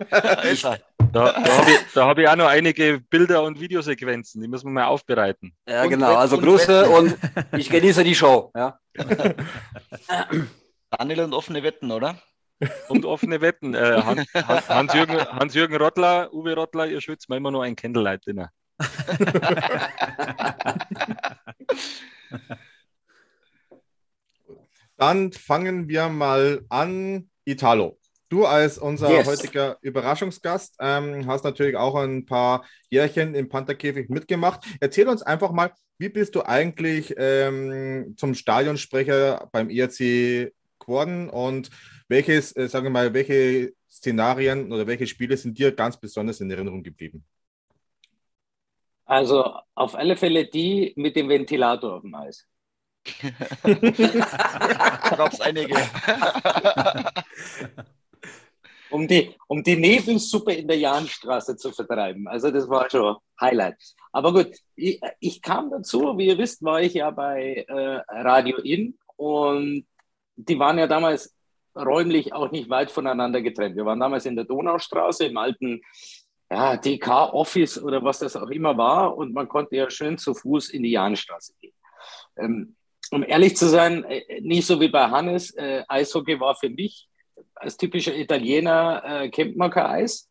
ich, da, da habe ich, hab ich, auch noch einige Bilder und Videosequenzen, die müssen wir mal aufbereiten. Ja, und genau. Also Grüße und ich genieße die Show. Ja. Daniel und offene Wetten, oder? Und offene Wetten. Äh, Hans-Jürgen Hans Rottler, Uwe Rottler, ihr schützt mir immer nur ein Candlelight-Dinner. Dann fangen wir mal an. Italo. Du als unser yes. heutiger Überraschungsgast ähm, hast natürlich auch ein paar Jährchen im Pantherkäfig mitgemacht. Erzähl uns einfach mal, wie bist du eigentlich ähm, zum Stadionsprecher beim ERC geworden und welches, äh, sagen wir mal, welche Szenarien oder welche Spiele sind dir ganz besonders in Erinnerung geblieben? Also auf alle Fälle die mit dem Ventilator auf dem Eis. gab es einige. um, die, um die Nebelsuppe in der Jahnstraße zu vertreiben. Also das war schon Highlight. Aber gut, ich, ich kam dazu, wie ihr wisst, war ich ja bei äh, Radio In und die waren ja damals räumlich auch nicht weit voneinander getrennt. Wir waren damals in der Donaustraße im alten ja, DK-Office oder was das auch immer war und man konnte ja schön zu Fuß in die Jahnstraße gehen. Ähm, um ehrlich zu sein, äh, nicht so wie bei Hannes, äh, Eishockey war für mich als typischer Italiener äh, kennt man kein Eis.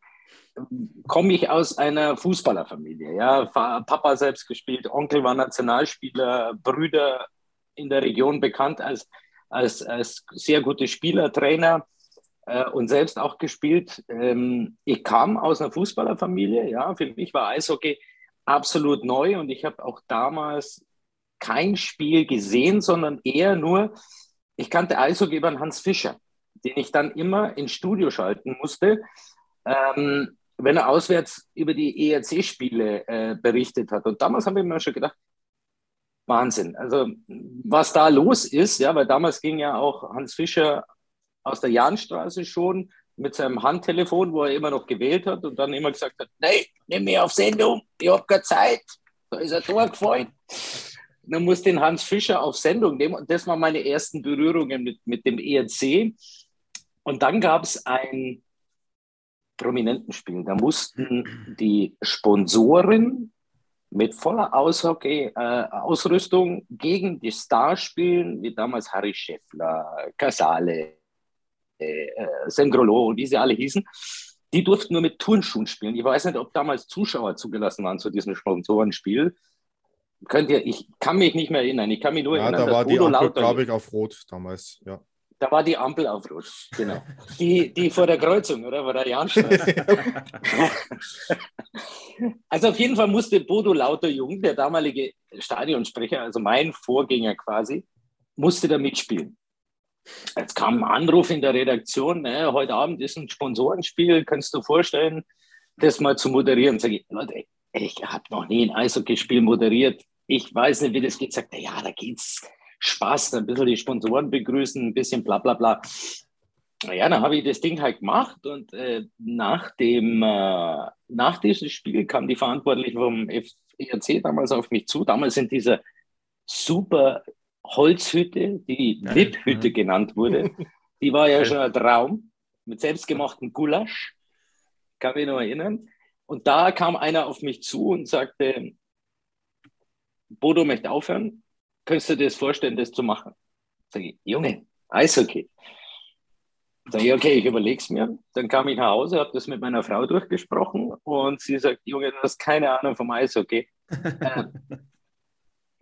Komme ich aus einer Fußballerfamilie. Ja, Papa selbst gespielt, Onkel war Nationalspieler, Brüder in der Region bekannt als, als, als sehr guter Spieler, Trainer äh, und selbst auch gespielt. Ähm, ich kam aus einer Fußballerfamilie, ja, für mich war Eishockey absolut neu und ich habe auch damals kein Spiel gesehen, sondern eher nur, ich kannte Eishockey über Hans Fischer, den ich dann immer ins Studio schalten musste, ähm, wenn er auswärts über die ERC-Spiele äh, berichtet hat. Und damals habe ich mir schon gedacht, Wahnsinn. Also was da los ist, ja, weil damals ging ja auch Hans Fischer aus der Jahnstraße schon mit seinem Handtelefon, wo er immer noch gewählt hat und dann immer gesagt hat, nee, nimm mich auf Sendung, ich habe keine Zeit. Da ist ein Tor gefallen. Man muss den Hans Fischer auf Sendung nehmen und das waren meine ersten Berührungen mit, mit dem ERC. Und dann gab es ein Prominentenspiel. Da mussten die Sponsoren mit voller Aushockey, äh, Ausrüstung gegen die Stars spielen, wie damals Harry Scheffler, Casale, äh, Sengrolo, wie sie alle hießen. Die durften nur mit Turnschuhen spielen. Ich weiß nicht, ob damals Zuschauer zugelassen waren zu diesem Sponsorenspiel. Könnt ihr, ich kann mich nicht mehr erinnern. Ich kann mich nur Ja, erinnern, da war die Ampel, glaube ich, auf Rot damals. Ja. Da war die Ampel auf Rot, genau. Die, die vor der Kreuzung, oder? Vor der Jahnstraße. also auf jeden Fall musste Bodo Lauterjung, der damalige Stadionsprecher, also mein Vorgänger quasi, musste da mitspielen. Jetzt kam ein Anruf in der Redaktion, ne, heute Abend ist ein Sponsorenspiel, kannst du vorstellen, das mal zu moderieren? Sag ich, Leute, ich habe noch nie ein Eishockeyspiel moderiert. Ich weiß nicht, wie das geht. Sagt er, ja, da geht's Spaß, ein bisschen die Sponsoren begrüßen, ein bisschen bla bla bla. Ja, dann habe ich das Ding halt gemacht und äh, nach, dem, äh, nach diesem Spiel kam die Verantwortliche vom ERC damals auf mich zu. Damals in dieser super Holzhütte, die VIP-Hütte ja. genannt wurde. Die war ja schon ein Traum mit selbstgemachten Gulasch. Kann mich noch erinnern. Und da kam einer auf mich zu und sagte, Bodo möchte aufhören. Könntest du dir das vorstellen, das zu machen? Sag ich, Junge, Eishockey. Sag ich, okay, ich überlege es mir. Dann kam ich nach Hause, habe das mit meiner Frau durchgesprochen und sie sagt, Junge, du hast keine Ahnung vom Eishockey.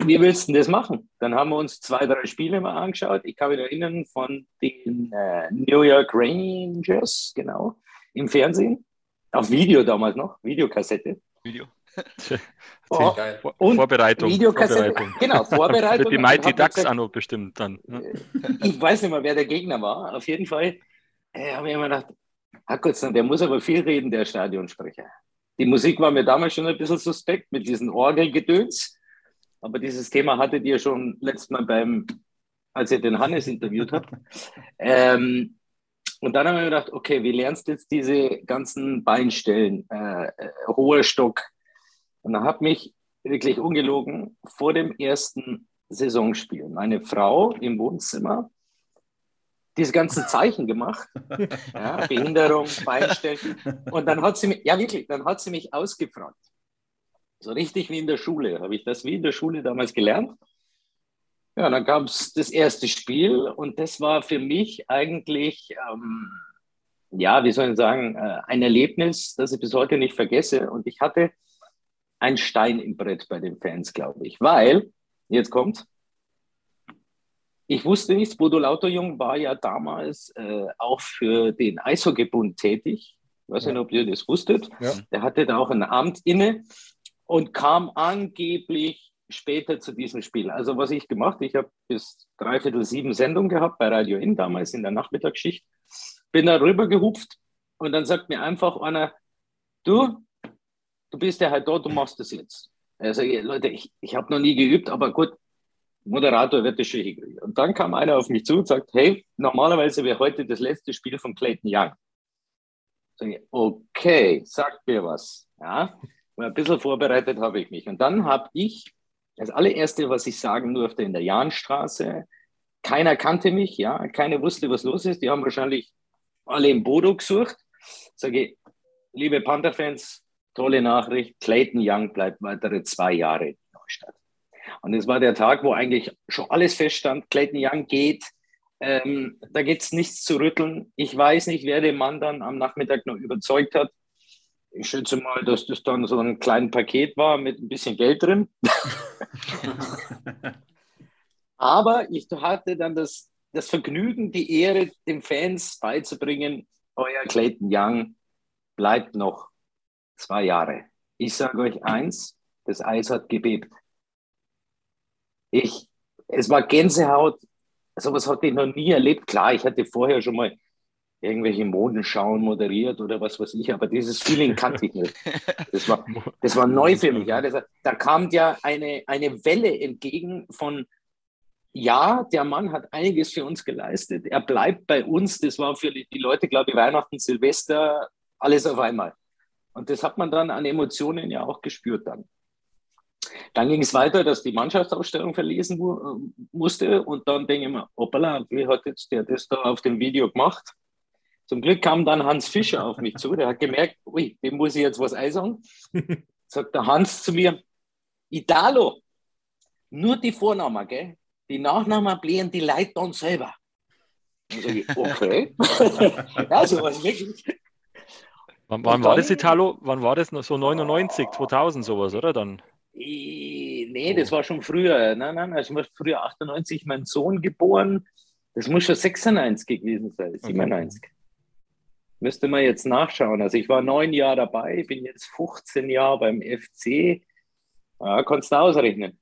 Äh, wie willst du denn das machen? Dann haben wir uns zwei, drei Spiele mal angeschaut. Ich kann mich erinnern von den äh, New York Rangers, genau, im Fernsehen. Auf Video damals noch, Videokassette. Video. Oh, Geil. Vor Und Vorbereitung. Videokassette, Vorbereitung. genau, Vorbereitung. Für die Mighty Ducks gesagt, auch noch bestimmt dann. ne? ich weiß nicht mehr, wer der Gegner war. Auf jeden Fall äh, habe ich mir gedacht, Hackertson, der muss aber viel reden, der Stadionsprecher. Die Musik war mir damals schon ein bisschen suspekt mit diesen Orgelgedöns. Aber dieses Thema hattet ihr schon letztes Mal beim, als ihr den Hannes interviewt habt. Ähm, und dann haben wir gedacht, okay, wie lernst du jetzt diese ganzen Beinstellen, äh, äh, hoher Stock? Und dann hat mich wirklich ungelogen vor dem ersten Saisonspiel meine Frau im Wohnzimmer diese ganzen Zeichen gemacht. Ja, Behinderung, Beinstellen. Und dann hat sie mich, ja wirklich, dann hat sie mich ausgefragt. So richtig wie in der Schule. Habe ich das wie in der Schule damals gelernt. Ja, dann gab es das erste Spiel und das war für mich eigentlich, ähm, ja, wie soll ich sagen, äh, ein Erlebnis, das ich bis heute nicht vergesse. Und ich hatte ein Stein im Brett bei den Fans, glaube ich, weil, jetzt kommt, ich wusste nichts, Bodo Lauterjung war ja damals äh, auch für den Eishockeybund tätig. Ich weiß nicht, ob ihr das wusstet. Ja. Der hatte da auch ein Amt inne und kam angeblich später zu diesem Spiel. Also was ich gemacht, ich habe bis dreiviertel sieben Sendung gehabt bei Radio In, damals in der Nachmittagsschicht. Bin da rüber gehupft und dann sagt mir einfach einer, du, du bist ja halt da, du machst das jetzt. Also Leute, ich, ich habe noch nie geübt, aber gut, Moderator wird das schon hinkriegen. Und dann kam einer auf mich zu und sagt, hey, normalerweise wäre heute das letzte Spiel von Clayton Young. Sag ich, okay, sagt mir was. Ja, und ein bisschen vorbereitet habe ich mich. Und dann habe ich das allererste, was ich sagen durfte in der Jahnstraße, keiner kannte mich, ja, keiner wusste, was los ist. Die haben wahrscheinlich alle im Bodo gesucht. Sage ich, liebe Panther-Fans, tolle Nachricht, Clayton Young bleibt weitere zwei Jahre in Neustadt. Und es war der Tag, wo eigentlich schon alles feststand. Clayton Young geht. Ähm, da gibt es nichts zu rütteln. Ich weiß nicht, wer den Mann dann am Nachmittag noch überzeugt hat. Ich schätze mal, dass das dann so ein kleines Paket war mit ein bisschen Geld drin. Aber ich hatte dann das, das Vergnügen, die Ehre, den Fans beizubringen, euer Clayton Young bleibt noch zwei Jahre. Ich sage euch eins, das Eis hat gebebt. Ich, es war Gänsehaut, sowas hatte ich noch nie erlebt. Klar, ich hatte vorher schon mal irgendwelche Modenschauen moderiert oder was weiß ich, aber dieses Feeling kannte ich nicht. Das war, das war neu für mich. Ja. Das, da kam ja eine, eine Welle entgegen von, ja, der Mann hat einiges für uns geleistet, er bleibt bei uns. Das war für die Leute, glaube ich, Weihnachten, Silvester, alles auf einmal. Und das hat man dann an Emotionen ja auch gespürt dann. Dann ging es weiter, dass die Mannschaftsausstellung verlesen musste und dann denke ich mir, hoppala, wie hat jetzt der das da auf dem Video gemacht? Zum Glück kam dann Hans Fischer auf mich zu, der hat gemerkt, ui, dem muss ich jetzt was einsagen. Sagt der Hans zu mir, Italo, nur die Vornamen, gell? Die Nachnamen blähen die Leute dann selber. Dann sage ich, okay. ja, sowas wirklich. Wann, wann war das, Italo? Wann war das? noch So 99, 2000 sowas, oder dann? Nee, das war schon früher. Nein, nein, also war früher 98 mein Sohn geboren. Das muss schon 96 gewesen sein, 97. Okay. Müsste man jetzt nachschauen. Also ich war neun Jahre dabei, bin jetzt 15 Jahre beim FC. Ja, kannst du ausrechnen.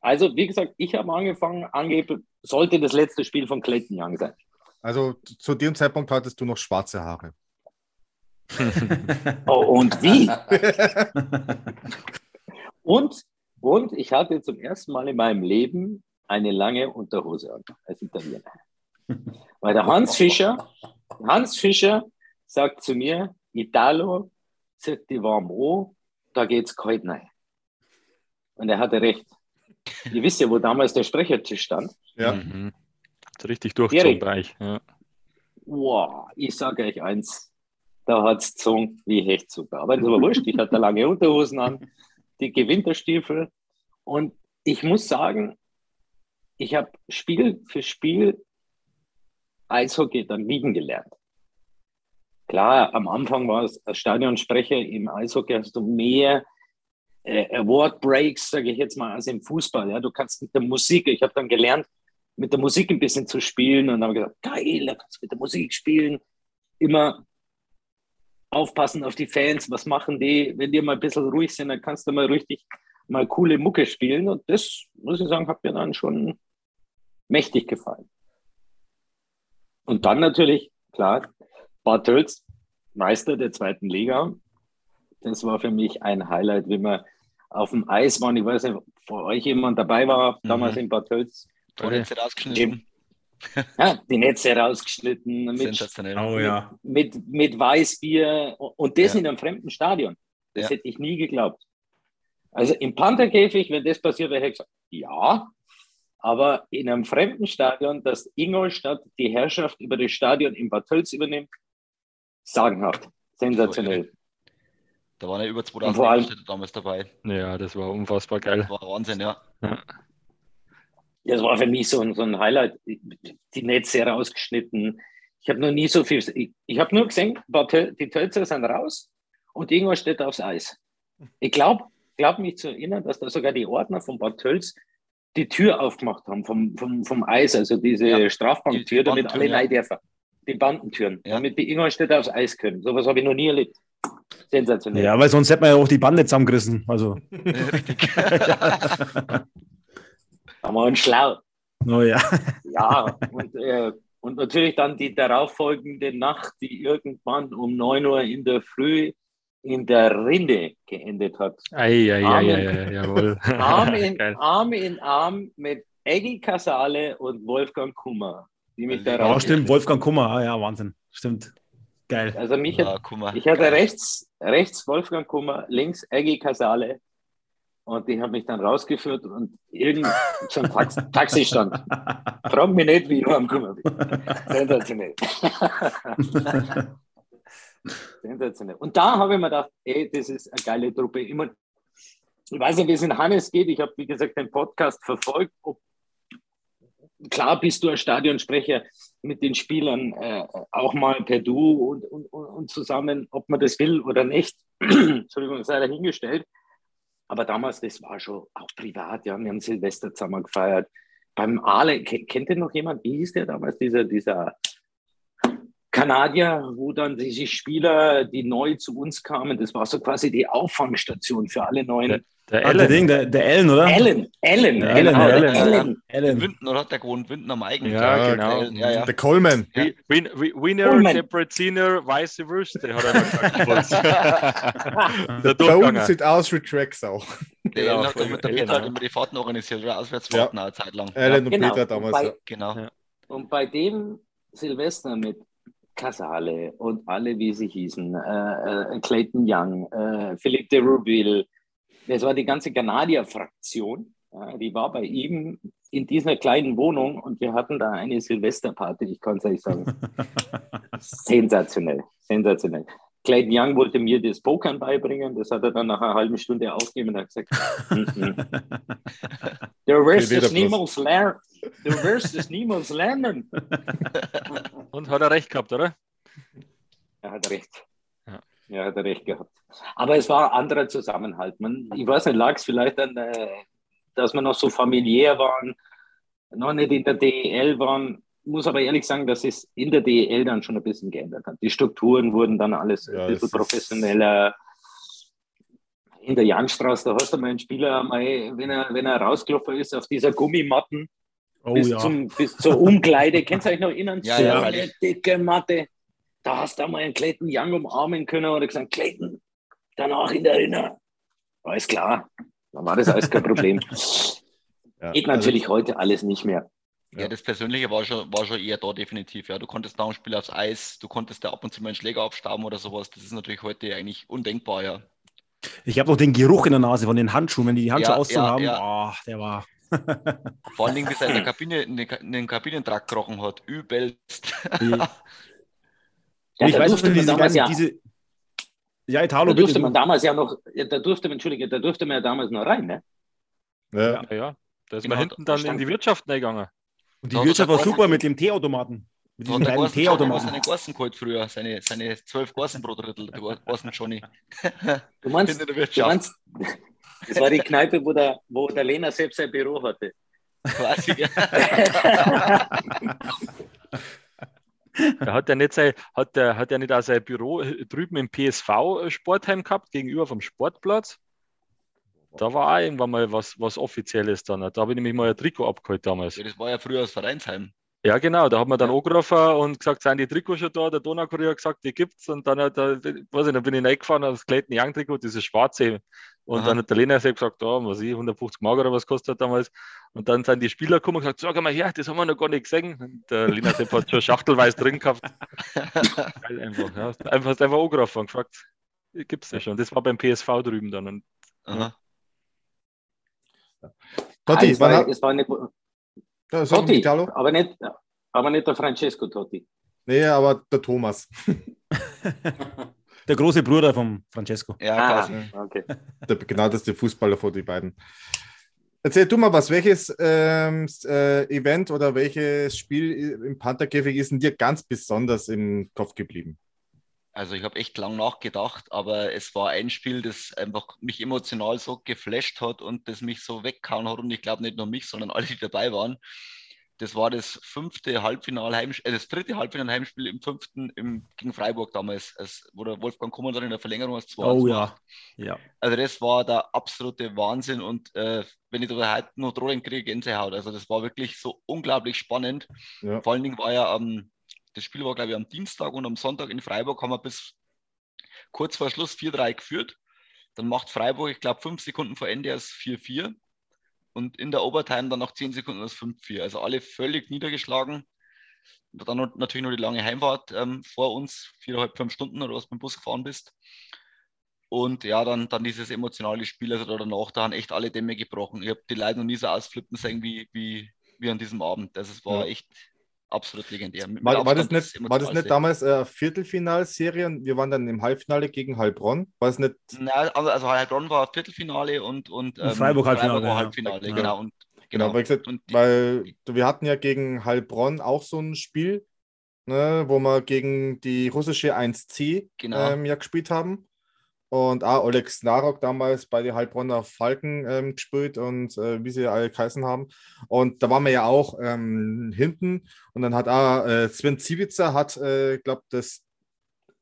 Also, wie gesagt, ich habe angefangen, angeblich sollte das letzte Spiel von Clayton Young sein. Also zu dem Zeitpunkt hattest du noch schwarze Haare. Oh, und wie? und, und ich hatte zum ersten Mal in meinem Leben eine lange Unterhose an als Italiener. Weil der Hans Fischer, Hans Fischer sagt zu mir, Italo, zieht die warm an, da geht's kalt rein. Und er hatte recht. Ihr wisst ja, wo damals der Sprechertisch stand. Ja. Mhm. Richtig durchgezogen euch. Ja. Wow, ich sage euch eins, da hat es gezogen wie Hechtzucker. Aber das war wurscht, ich hatte lange Unterhosen an, dicke Winterstiefel. Und ich muss sagen, ich habe Spiel für Spiel Eishockey dann lieben gelernt. Klar, am Anfang war es als Stadionsprecher im Eishockey hast du mehr äh, Award Breaks, sage ich jetzt mal, als im Fußball. Ja, du kannst mit der Musik, ich habe dann gelernt, mit der Musik ein bisschen zu spielen und habe gesagt, geil, da kannst du mit der Musik spielen. Immer aufpassen auf die Fans, was machen die, wenn die mal ein bisschen ruhig sind, dann kannst du mal richtig mal coole Mucke spielen und das, muss ich sagen, hat mir dann schon mächtig gefallen. Und dann natürlich, klar, Bad Tölz, Meister der zweiten Liga. Das war für mich ein Highlight, wie wir auf dem Eis waren. Ich weiß nicht, ob vor euch jemand dabei war, damals mhm. in Bad Tölz. Rausgeschnitten. Ja, die Netze rausgeschnitten. Mit, oh, ja. mit, mit Weißbier und das ja. in einem fremden Stadion. Das ja. hätte ich nie geglaubt. Also im Pantherkäfig, wenn das passiert, wäre ich gesagt, ja, aber in einem fremden Stadion, dass Ingolstadt die Herrschaft über das Stadion in Bad Tölz übernimmt, sagenhaft, sensationell. Da waren ja über 2000 Ingolstädter damals dabei. Ja, das war unfassbar geil. Das war Wahnsinn, ja. ja. Das war für mich so ein, so ein Highlight. Die Netze rausgeschnitten. Ich habe noch nie so viel. Ich, ich habe nur gesehen, die Tölzer sind raus und Ingolstadt aufs Eis. Ich glaube, glaub mich zu erinnern, dass da sogar die Ordner von Bad Tölz die Tür aufgemacht haben vom, vom, vom Eis, also diese ja, Strafbanktür, die damit alle ja. rein dürfen. Die Bandentüren, ja. damit die Ingolstädter aufs Eis können. Sowas habe ich noch nie erlebt. Sensationell. Ja, weil sonst hätte man ja auch die Bande zusammengerissen. Also. Richtig. Haben wir uns schlau. Oh ja. Ja, und, äh, und natürlich dann die darauffolgende Nacht, die irgendwann um 9 Uhr in der Früh in der Rinde geendet hat. Ei, ei, Arm, ei, ei, jawohl. Arm, in, Arm in Arm mit Eggy Casale und Wolfgang Kummer. Die mich da ja, stimmt, Wolfgang Kummer, ah, ja, Wahnsinn. Stimmt. Geil. Also mich hat, ich hatte rechts, rechts Wolfgang Kummer, links Eggy Casale und die haben mich dann rausgeführt und irgend zum Tax Taxistand. Frag mich nicht, wie ich Kummer bin. Sensationell. Sensationell. Und da habe ich mir gedacht, ey, das ist eine geile Truppe. Ich, mein, ich weiß nicht, wie es in Hannes geht. Ich habe, wie gesagt, den Podcast verfolgt. Ob, klar bist du ein Stadionsprecher mit den Spielern äh, auch mal per Du und, und, und zusammen, ob man das will oder nicht. Entschuldigung, sei dahingestellt. Aber damals, das war schon auch privat, ja, wir haben Silvester zusammen gefeiert. Beim Ale, kennt ihr noch jemand, wie hieß der damals, dieser, dieser Kanadier, wo dann diese Spieler, die neu zu uns kamen, das war so quasi die Auffangstation für alle neuen. Der, der, Ellen. Der, der Ellen, oder? Ellen, Ellen, der genau, Ellen, Ellen, Ellen. Ellen. Winden, oder hat der gewohnt? Winden am eigenen. Ja, genau. Der, ja, ja. der Coleman. Ja. Win, Winner, Coleman. Depreziner, vice versa, hat er gesagt. Bei uns sieht aus wie Tracks auch. Der genau, hat doch mit der Peter immer die Fahrten organisiert, oder Auswärtsfahrten ja. eine Zeit lang. Ellen und genau. Peter damals. Und bei, genau. Und bei dem Silvester mit Casale und alle, wie sie hießen, äh, äh, Clayton Young, äh, Philippe de Rouville, das war die ganze Kanadier-Fraktion. die war bei ihm in dieser kleinen Wohnung und wir hatten da eine Silvesterparty, ich kann es euch sagen. sensationell, sensationell. Clayton Young wollte mir das Pokern beibringen, das hat er dann nach einer halben Stunde aufgegeben und hat gesagt, du wirst es niemals lernen. Du wirst es niemals lernen. Und hat er recht gehabt, oder? Er hat recht. Ja, er hat recht gehabt. Aber es war ein anderer Zusammenhalt. Man, ich weiß nicht, lag es vielleicht an, äh, dass wir noch so familiär waren, noch nicht in der DEL waren. Ich muss aber ehrlich sagen, dass es in der DEL dann schon ein bisschen geändert hat. Die Strukturen wurden dann alles ja, ein bisschen professioneller. In der Janstraße, da hast du mal einen Spieler, mal, wenn, er, wenn er rausgelaufen ist, auf dieser Gummimatten oh, bis, ja. zum, bis zur Umkleide. Kennst du euch noch erinnern? Ja, ja, eine dicke Matte. Da hast du mal einen Clayton Young umarmen können oder gesagt, Clayton, danach in der Erinnerung. Alles klar, dann war das alles kein Problem. ja, Geht also natürlich also, heute alles nicht mehr. Ja, das Persönliche war schon, war schon eher da definitiv. Ja, du konntest nach dem Spiel aufs Eis, du konntest da ab und zu mal einen Schläger abstauben oder sowas. Das ist natürlich heute eigentlich undenkbar, ja. Ich habe noch den Geruch in der Nase von den Handschuhen, wenn die die Handschuhe ja, auszogen ja, haben. Ja. Oh, der war. Vor allen Dingen, bis er in der Kabine, in den, in den Kabinentrakt gekrochen hat. Übelst. ja, ich weiß nicht, diese, ganzen, ja, diese, ja, Italo, da durfte man damals ja noch, da durfte man, Entschuldige, da durfte man ja damals noch rein, ne? Ja, ja. ja. Da ist genau, man hinten dann in die Wirtschaft reingegangen. Und die da Wirtschaft war super mit dem Teeautomaten. Mit diesem kleinen Teeautomaten. seine Gorsen geholt früher, seine, seine zwölf Gorsen pro Drittel, der Gorsen Johnny. Du meinst, du meinst, das war die Kneipe, wo der, wo der Lena selbst sein Büro hatte. Quasi, ja. Da hat er nicht sein, hat der, hat er nicht auch sein Büro drüben im PSV Sportheim gehabt, gegenüber vom Sportplatz? Da war auch irgendwann mal was, was Offizielles dann. Da habe ich nämlich mal ein Trikot abgeholt damals. Ja, das war ja früher das Vereinsheim. Ja, genau, da hat man dann ja. angerufen und gesagt, sind die Trikots schon da? Der Donaukurier hat gesagt, die gibt's. Und dann hat er, weiß ich, dann bin ich reingefahren, das Clayton Young Trikot, dieses schwarze. Und Aha. dann hat der Lena gesagt, oh, was ich, 150 Mark oder was kostet damals. Und dann sind die Spieler gekommen und gesagt, sag mal her, das haben wir noch gar nicht gesehen. Und der Lena Sepp hat schon schachtelweise drin gehabt. Geil einfach, ja. Einfach, hast einfach angerufen und gefragt, gibt's das schon. Das war beim PSV drüben dann. Und, Aha. Ja. Totti, ah, war, es war nicht, ja, Totti, aber nicht, aber nicht der Francesco Totti. Nee, aber der Thomas. der große Bruder von Francesco. Ja, ah, okay. Der begnadeste Fußballer von den beiden. Erzähl du mal was, welches ähm, äh, Event oder welches Spiel im Pantherkäfig ist denn dir ganz besonders im Kopf geblieben? Also ich habe echt lang nachgedacht, aber es war ein Spiel, das einfach mich emotional so geflasht hat und das mich so weggehauen hat und ich glaube nicht nur mich, sondern alle, die dabei waren. Das war das fünfte Halbfinal-Heimspiel, äh, das dritte Halbfinal-Heimspiel im fünften im, gegen Freiburg damals, als, wo der Wolfgang Kummer dann in der Verlängerung als 2 Oh ja. ja. Also das war der absolute Wahnsinn und äh, wenn ich da heute noch dran kriege, Gänsehaut. Also das war wirklich so unglaublich spannend. Ja. Vor allen Dingen war ja am ähm, das Spiel war, glaube ich, am Dienstag und am Sonntag in Freiburg haben wir bis kurz vor Schluss 4-3 geführt. Dann macht Freiburg, ich glaube, fünf Sekunden vor Ende erst 4-4 und in der Overtime dann noch zehn Sekunden das 5-4. Also alle völlig niedergeschlagen. Und dann natürlich nur die lange Heimfahrt ähm, vor uns, viereinhalb, fünf Stunden oder was mit dem Bus gefahren bist. Und ja, dann, dann dieses emotionale Spiel, also da danach, da haben echt alle Dämme gebrochen. Ich habe die Leute noch nie so ausflippen sehen wie, wie, wie an diesem Abend. Also es war ja. echt absolut legendär. War, war, das nicht, war das nicht damals eine Viertelfinalserie und wir waren dann im Halbfinale gegen Heilbronn? War es nicht? Nein, also Heilbronn war Viertelfinale und, und, ähm, Freiburg Halbfinale. Freiburg Halbfinale, ja. genau. Und, genau, genau weil, gesagt, und, weil wir hatten ja gegen Heilbronn auch so ein Spiel, ne, wo wir gegen die russische 1C genau. ähm, ja gespielt haben. Und auch Oleg Snarok damals bei den Heilbronner Falken ähm, gespielt und äh, wie sie alle geheißen haben. Und da waren wir ja auch ähm, hinten und dann hat auch äh, Sven Zivica hat, äh, glaube das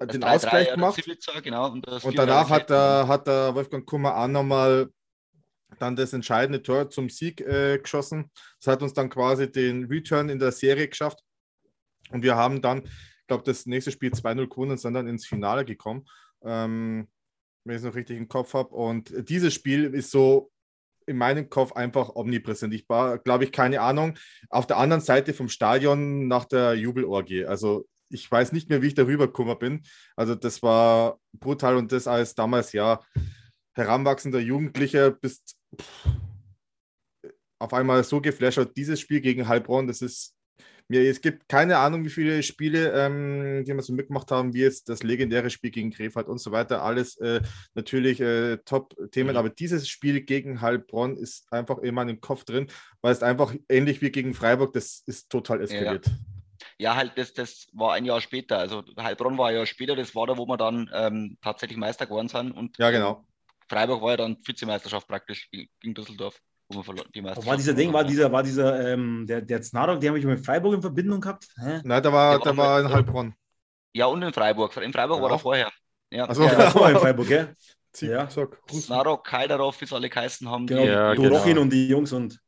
den 3 -3 Ausgleich gemacht. Zivica, genau, und, und danach hat der, hat der Wolfgang Kummer auch nochmal dann das entscheidende Tor zum Sieg äh, geschossen. Das hat uns dann quasi den Return in der Serie geschafft. Und wir haben dann, ich glaube, das nächste Spiel 2-0 gewonnen und sind dann ins Finale gekommen. Ähm, wenn ich es noch richtig im Kopf habe. Und dieses Spiel ist so in meinem Kopf einfach omnipräsent. Ich war, glaube ich, keine Ahnung, auf der anderen Seite vom Stadion nach der Jubelorgie. Also ich weiß nicht mehr, wie ich darüber gekommen bin. Also das war brutal und das als damals ja heranwachsender Jugendlicher bist pff, auf einmal so geflasht. Dieses Spiel gegen Heilbronn, das ist mir, es gibt keine Ahnung, wie viele Spiele, ähm, die wir so mitgemacht haben, wie jetzt das legendäre Spiel gegen Krefeld und so weiter. Alles äh, natürlich äh, Top-Themen, mhm. aber dieses Spiel gegen Heilbronn ist einfach in meinem Kopf drin, weil es einfach ähnlich wie gegen Freiburg, das ist total eskaliert. Ja. Ja, halt, das, das war ein Jahr später. Also Heilbronn war ein Jahr später, das war da, wo wir dann ähm, tatsächlich Meister geworden sind. Und ja, genau. Freiburg war ja dann Vizemeisterschaft praktisch gegen Düsseldorf wo wir verloren, die Meisterschaft. War dieser Ding, war dieser, war dieser, ähm, der, der Znarok, den habe ich mit Freiburg in Verbindung gehabt? Hä? Nein, der war, der, war in Heilbronn. Ja, und in Freiburg. In Freiburg ja. war er vorher. Ja, also, ja, war in Freiburg, gell? Ja. Snarok, Kaidarov, wie sie alle geheißen haben. Genau, ja, Dorochin genau. und die Jungs und,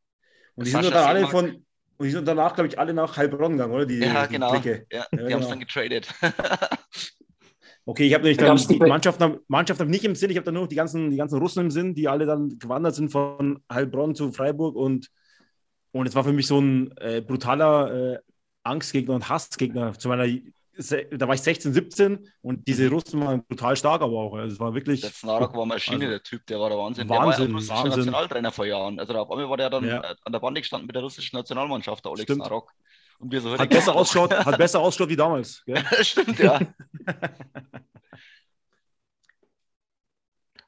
und die sind dann alle von, und die sind danach, glaube ich, alle nach Heilbronn gegangen, oder? Die, ja, genau. Ja, die ja, haben es genau. dann getradet. Okay, ich habe nämlich dann die Mannschaft, Mannschaft nicht im Sinn, ich habe dann nur noch die ganzen, die ganzen Russen im Sinn, die alle dann gewandert sind von Heilbronn zu Freiburg und, und es war für mich so ein äh, brutaler äh, Angstgegner und Hassgegner. Zu meiner, da war ich 16, 17 und diese. Russen waren brutal stark, aber auch. Also es war wirklich. Der Snarak war Maschine, also, der Typ, der war der Wahnsinn. Wahnsinn, der war ja Wahnsinn. Nationaltrainer vor Jahren. Also auf einmal war der dann ja. Äh, an der Bande gestanden mit der russischen Nationalmannschaft, der Alex Snarak. Und wir so hat, besser ausschaut, hat besser ausschaut wie damals. Stimmt, ja.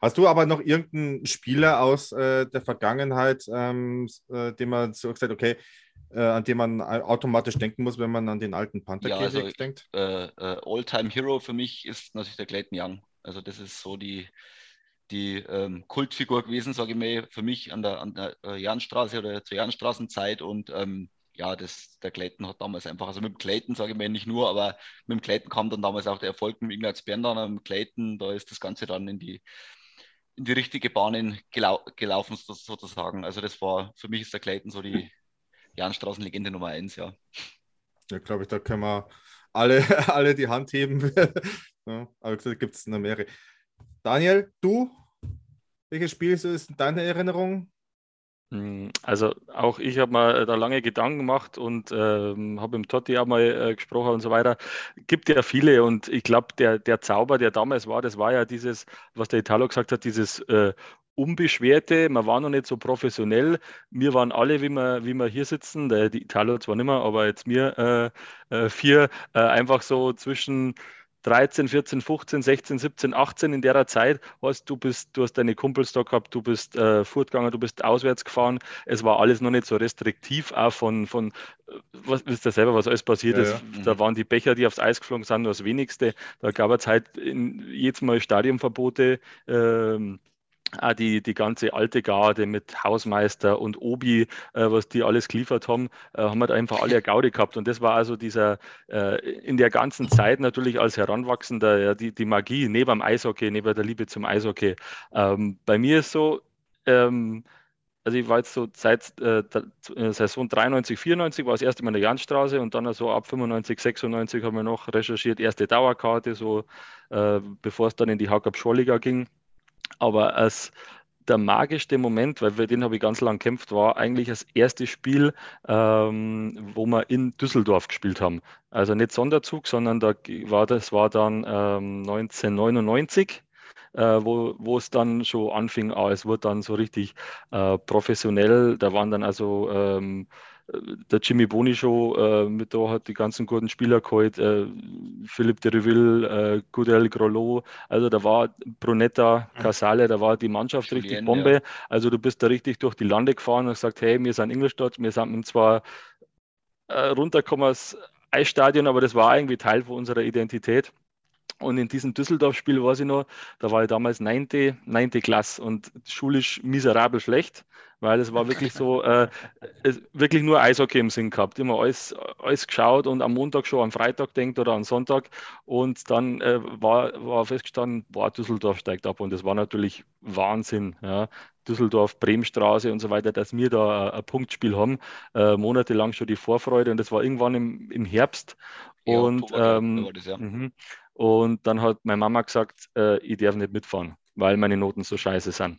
Hast du aber noch irgendeinen Spieler aus äh, der Vergangenheit, ähm, äh, den man so gesagt okay, äh, an den man automatisch denken muss, wenn man an den alten Panther ja, also, denkt? Äh, äh, All-Time-Hero für mich ist natürlich der Clayton Young. Also das ist so die, die ähm, Kultfigur gewesen, sage ich mal, für mich an der, an der äh, Jahnstraße oder zur Jahnstraßenzeit und ähm, ja, das, der Clayton hat damals einfach, also mit dem Clayton sage ich mir nicht nur, aber mit dem Clayton kam dann damals auch der Erfolg mit Ignaz Bernder, mit dem Clayton, da ist das Ganze dann in die, in die richtige Bahn gelau gelaufen sozusagen. Also das war, für mich ist der Clayton so die Jahnstraßenlegende Nummer eins, ja. Ja, glaube ich, da können wir alle, alle die Hand heben. ja, aber gibt es noch mehrere. Daniel, du, welches Spiel ist in deiner Erinnerung? Hm, also auch ich habe mir da lange Gedanken gemacht und ähm, habe mit Totti auch mal äh, gesprochen und so weiter. Gibt ja viele und ich glaube, der, der Zauber, der damals war, das war ja dieses, was der Italo gesagt hat, dieses äh, Unbeschwerte, man war noch nicht so professionell. Wir waren alle, wie wir, wie wir hier sitzen, der die Italo zwar nicht mehr, aber jetzt mir äh, äh vier, äh, einfach so zwischen 13, 14, 15, 16, 17, 18 in der Zeit hast du bist, du hast deine Kumpels da gehabt, du bist äh, fortgegangen, du bist auswärts gefahren. Es war alles noch nicht so restriktiv, auch von, von äh, was wisst ihr selber, was alles passiert ja, ist. Ja. Da waren die Becher, die aufs Eis geflogen sind, nur das wenigste. Da gab es halt in, jedes Mal Stadionverbote. Ähm, die, die ganze alte Garde mit Hausmeister und Obi, äh, was die alles geliefert haben, äh, haben halt einfach alle eine Gaude gehabt. Und das war also dieser, äh, in der ganzen Zeit natürlich als Heranwachsender, ja, die, die Magie neben dem Eishockey, neben der Liebe zum Eishockey. Ähm, bei mir ist so, ähm, also ich war jetzt so seit äh, äh Saison 93, 94 war das erste Mal in der Janstraße und dann so ab 95, 96 haben wir noch recherchiert, erste Dauerkarte, so äh, bevor es dann in die Hackab-Scholliga ging. Aber als der magischste Moment, weil für den habe ich ganz lange gekämpft, war eigentlich das erste Spiel, ähm, wo wir in Düsseldorf gespielt haben. Also nicht Sonderzug, sondern da war das war dann ähm, 1999. Äh, wo, wo es dann schon anfing, ah, es wurde dann so richtig äh, professionell. Da waren dann also ähm, der Jimmy Boni Show, äh, mit da hat die ganzen guten Spieler geholt, äh, Philipp de Reville, äh, Gudel Grollo, also da war Brunetta, Casale, da war die Mannschaft Julien, richtig Bombe. Ja. Also du bist da richtig durch die Lande gefahren und gesagt, hey, wir sind Ingolstadt, wir sind zwar äh, runtergekommen als Eisstadion, aber das war irgendwie Teil von unserer Identität. Und in diesem Düsseldorf-Spiel weiß ich noch, da war ich damals 9. 9. Klasse und schulisch miserabel schlecht, weil es war wirklich so, äh, es, wirklich nur Eishockey im Sinn gehabt. Immer alles, alles geschaut und am Montag schon am Freitag denkt oder am Sonntag. Und dann äh, war, war festgestanden, boah, Düsseldorf steigt ab. Und das war natürlich Wahnsinn. Ja. Düsseldorf, Bremenstraße und so weiter, dass wir da ein, ein Punktspiel haben. Äh, monatelang schon die Vorfreude und das war irgendwann im, im Herbst. Ja, und Oktober, ähm, war das, ja. Und dann hat meine Mama gesagt, äh, ich darf nicht mitfahren, weil meine Noten so scheiße sind.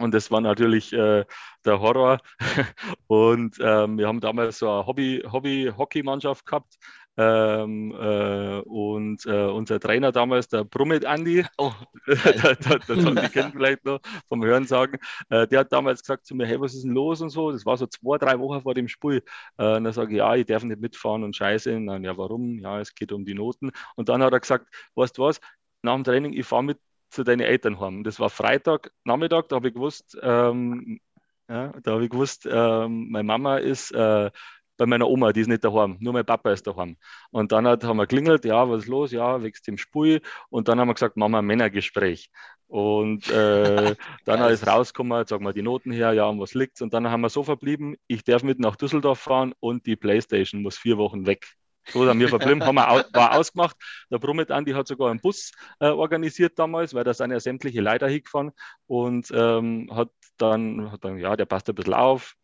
Und das war natürlich äh, der Horror. Und ähm, wir haben damals so eine Hobby-Hockey-Mannschaft Hobby gehabt. Ähm, äh, und äh, unser Trainer damals, der Brummit Andi, Oh, das, das, das haben die kennen vielleicht noch vom Hören sagen, äh, der hat damals gesagt zu mir, hey, was ist denn los und so. Das war so zwei, drei Wochen vor dem Spiel. Äh, und dann sage ich, ja, ich darf nicht mitfahren und scheiße. Und dann, ja, warum? Ja, es geht um die Noten. Und dann hat er gesagt, weißt du was, nach dem Training, ich fahre mit zu deinen Eltern heim. Das war Freitag Nachmittag, da habe ich gewusst, ähm, ja, da habe ich gewusst, ähm, meine Mama ist äh, bei meiner Oma, die ist nicht daheim, nur mein Papa ist daheim. Und dann hat, haben wir klingelt, ja, was ist los? Ja, wächst im Spui. Und dann haben wir gesagt, machen wir ein Männergespräch. Und äh, dann ist rausgekommen, sagen wir die Noten her, ja, um was liegt's? Und dann haben wir so verblieben, ich darf mit nach Düsseldorf fahren und die Playstation muss vier Wochen weg. So sind wir verblieben, haben wir war ausgemacht. Der Brummet Andi hat sogar einen Bus äh, organisiert damals, weil da sind ja sämtliche Leiter hingefahren und ähm, hat, dann, hat dann, ja, der passt ein bisschen auf,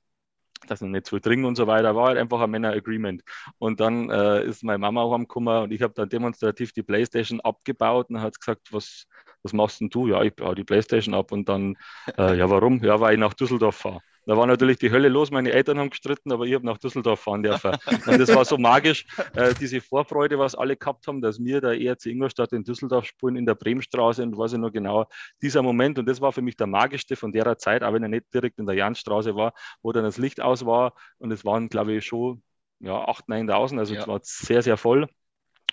dass wir nicht zu dringen und so weiter, war halt einfach ein Männer-Agreement. Und dann äh, ist meine Mama heimgekommen und ich habe dann demonstrativ die Playstation abgebaut und hat gesagt, was, was machst denn du? Ja, ich baue die Playstation ab und dann, äh, ja, warum? Ja, weil ich nach Düsseldorf fahre. Da war natürlich die Hölle los, meine Eltern haben gestritten, aber ich habe nach Düsseldorf fahren dürfen. Und das war so magisch, äh, diese Vorfreude, was alle gehabt haben, dass wir der ERC Ingolstadt in Düsseldorf spielen, in der Bremenstraße und weiß ich noch genau, dieser Moment, und das war für mich der magischste von der Zeit, auch wenn er nicht direkt in der Janstraße war, wo dann das Licht aus war und es waren, glaube ich, schon ja, 8.000, 9.000, also Ja. es war sehr, sehr voll.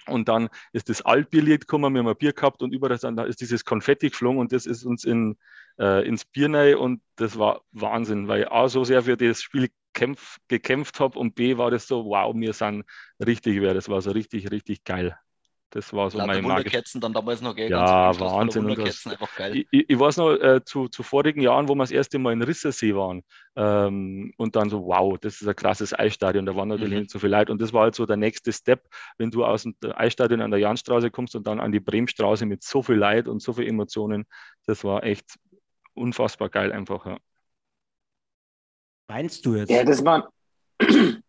Und dann ist das Altbierlied gekommen, wir haben ein Bier gehabt und überall dann, da ist dieses Konfetti geflogen und das ist uns in, äh, ins Bier rein und das war Wahnsinn, weil ich A, so sehr für das Spiel kämpf, gekämpft habe und B, war das so, wow, wir sind richtig wer, das war so richtig, richtig geil. Das war so Lauter mein. Wunderkerzen dann damals noch, gell? Ja, Wahnsinn, und Wunderkerzen, einfach geil. Ich, ich, ich weiß noch, äh, zu, zu vorigen Jahren, wo wir das erste Mal in Rissersee waren ähm, und dann so, wow, das ist ein krasses Eisstadion, da waren natürlich Mhm. nicht so viele Leute und das war halt so der nächste Step, wenn du aus dem Eisstadion an der Janstraße kommst und dann an die Bremenstraße mit so viel Leid und so viel Emotionen, das war echt unfassbar geil einfach, ja. Weinst du jetzt? Ja, das war. Ein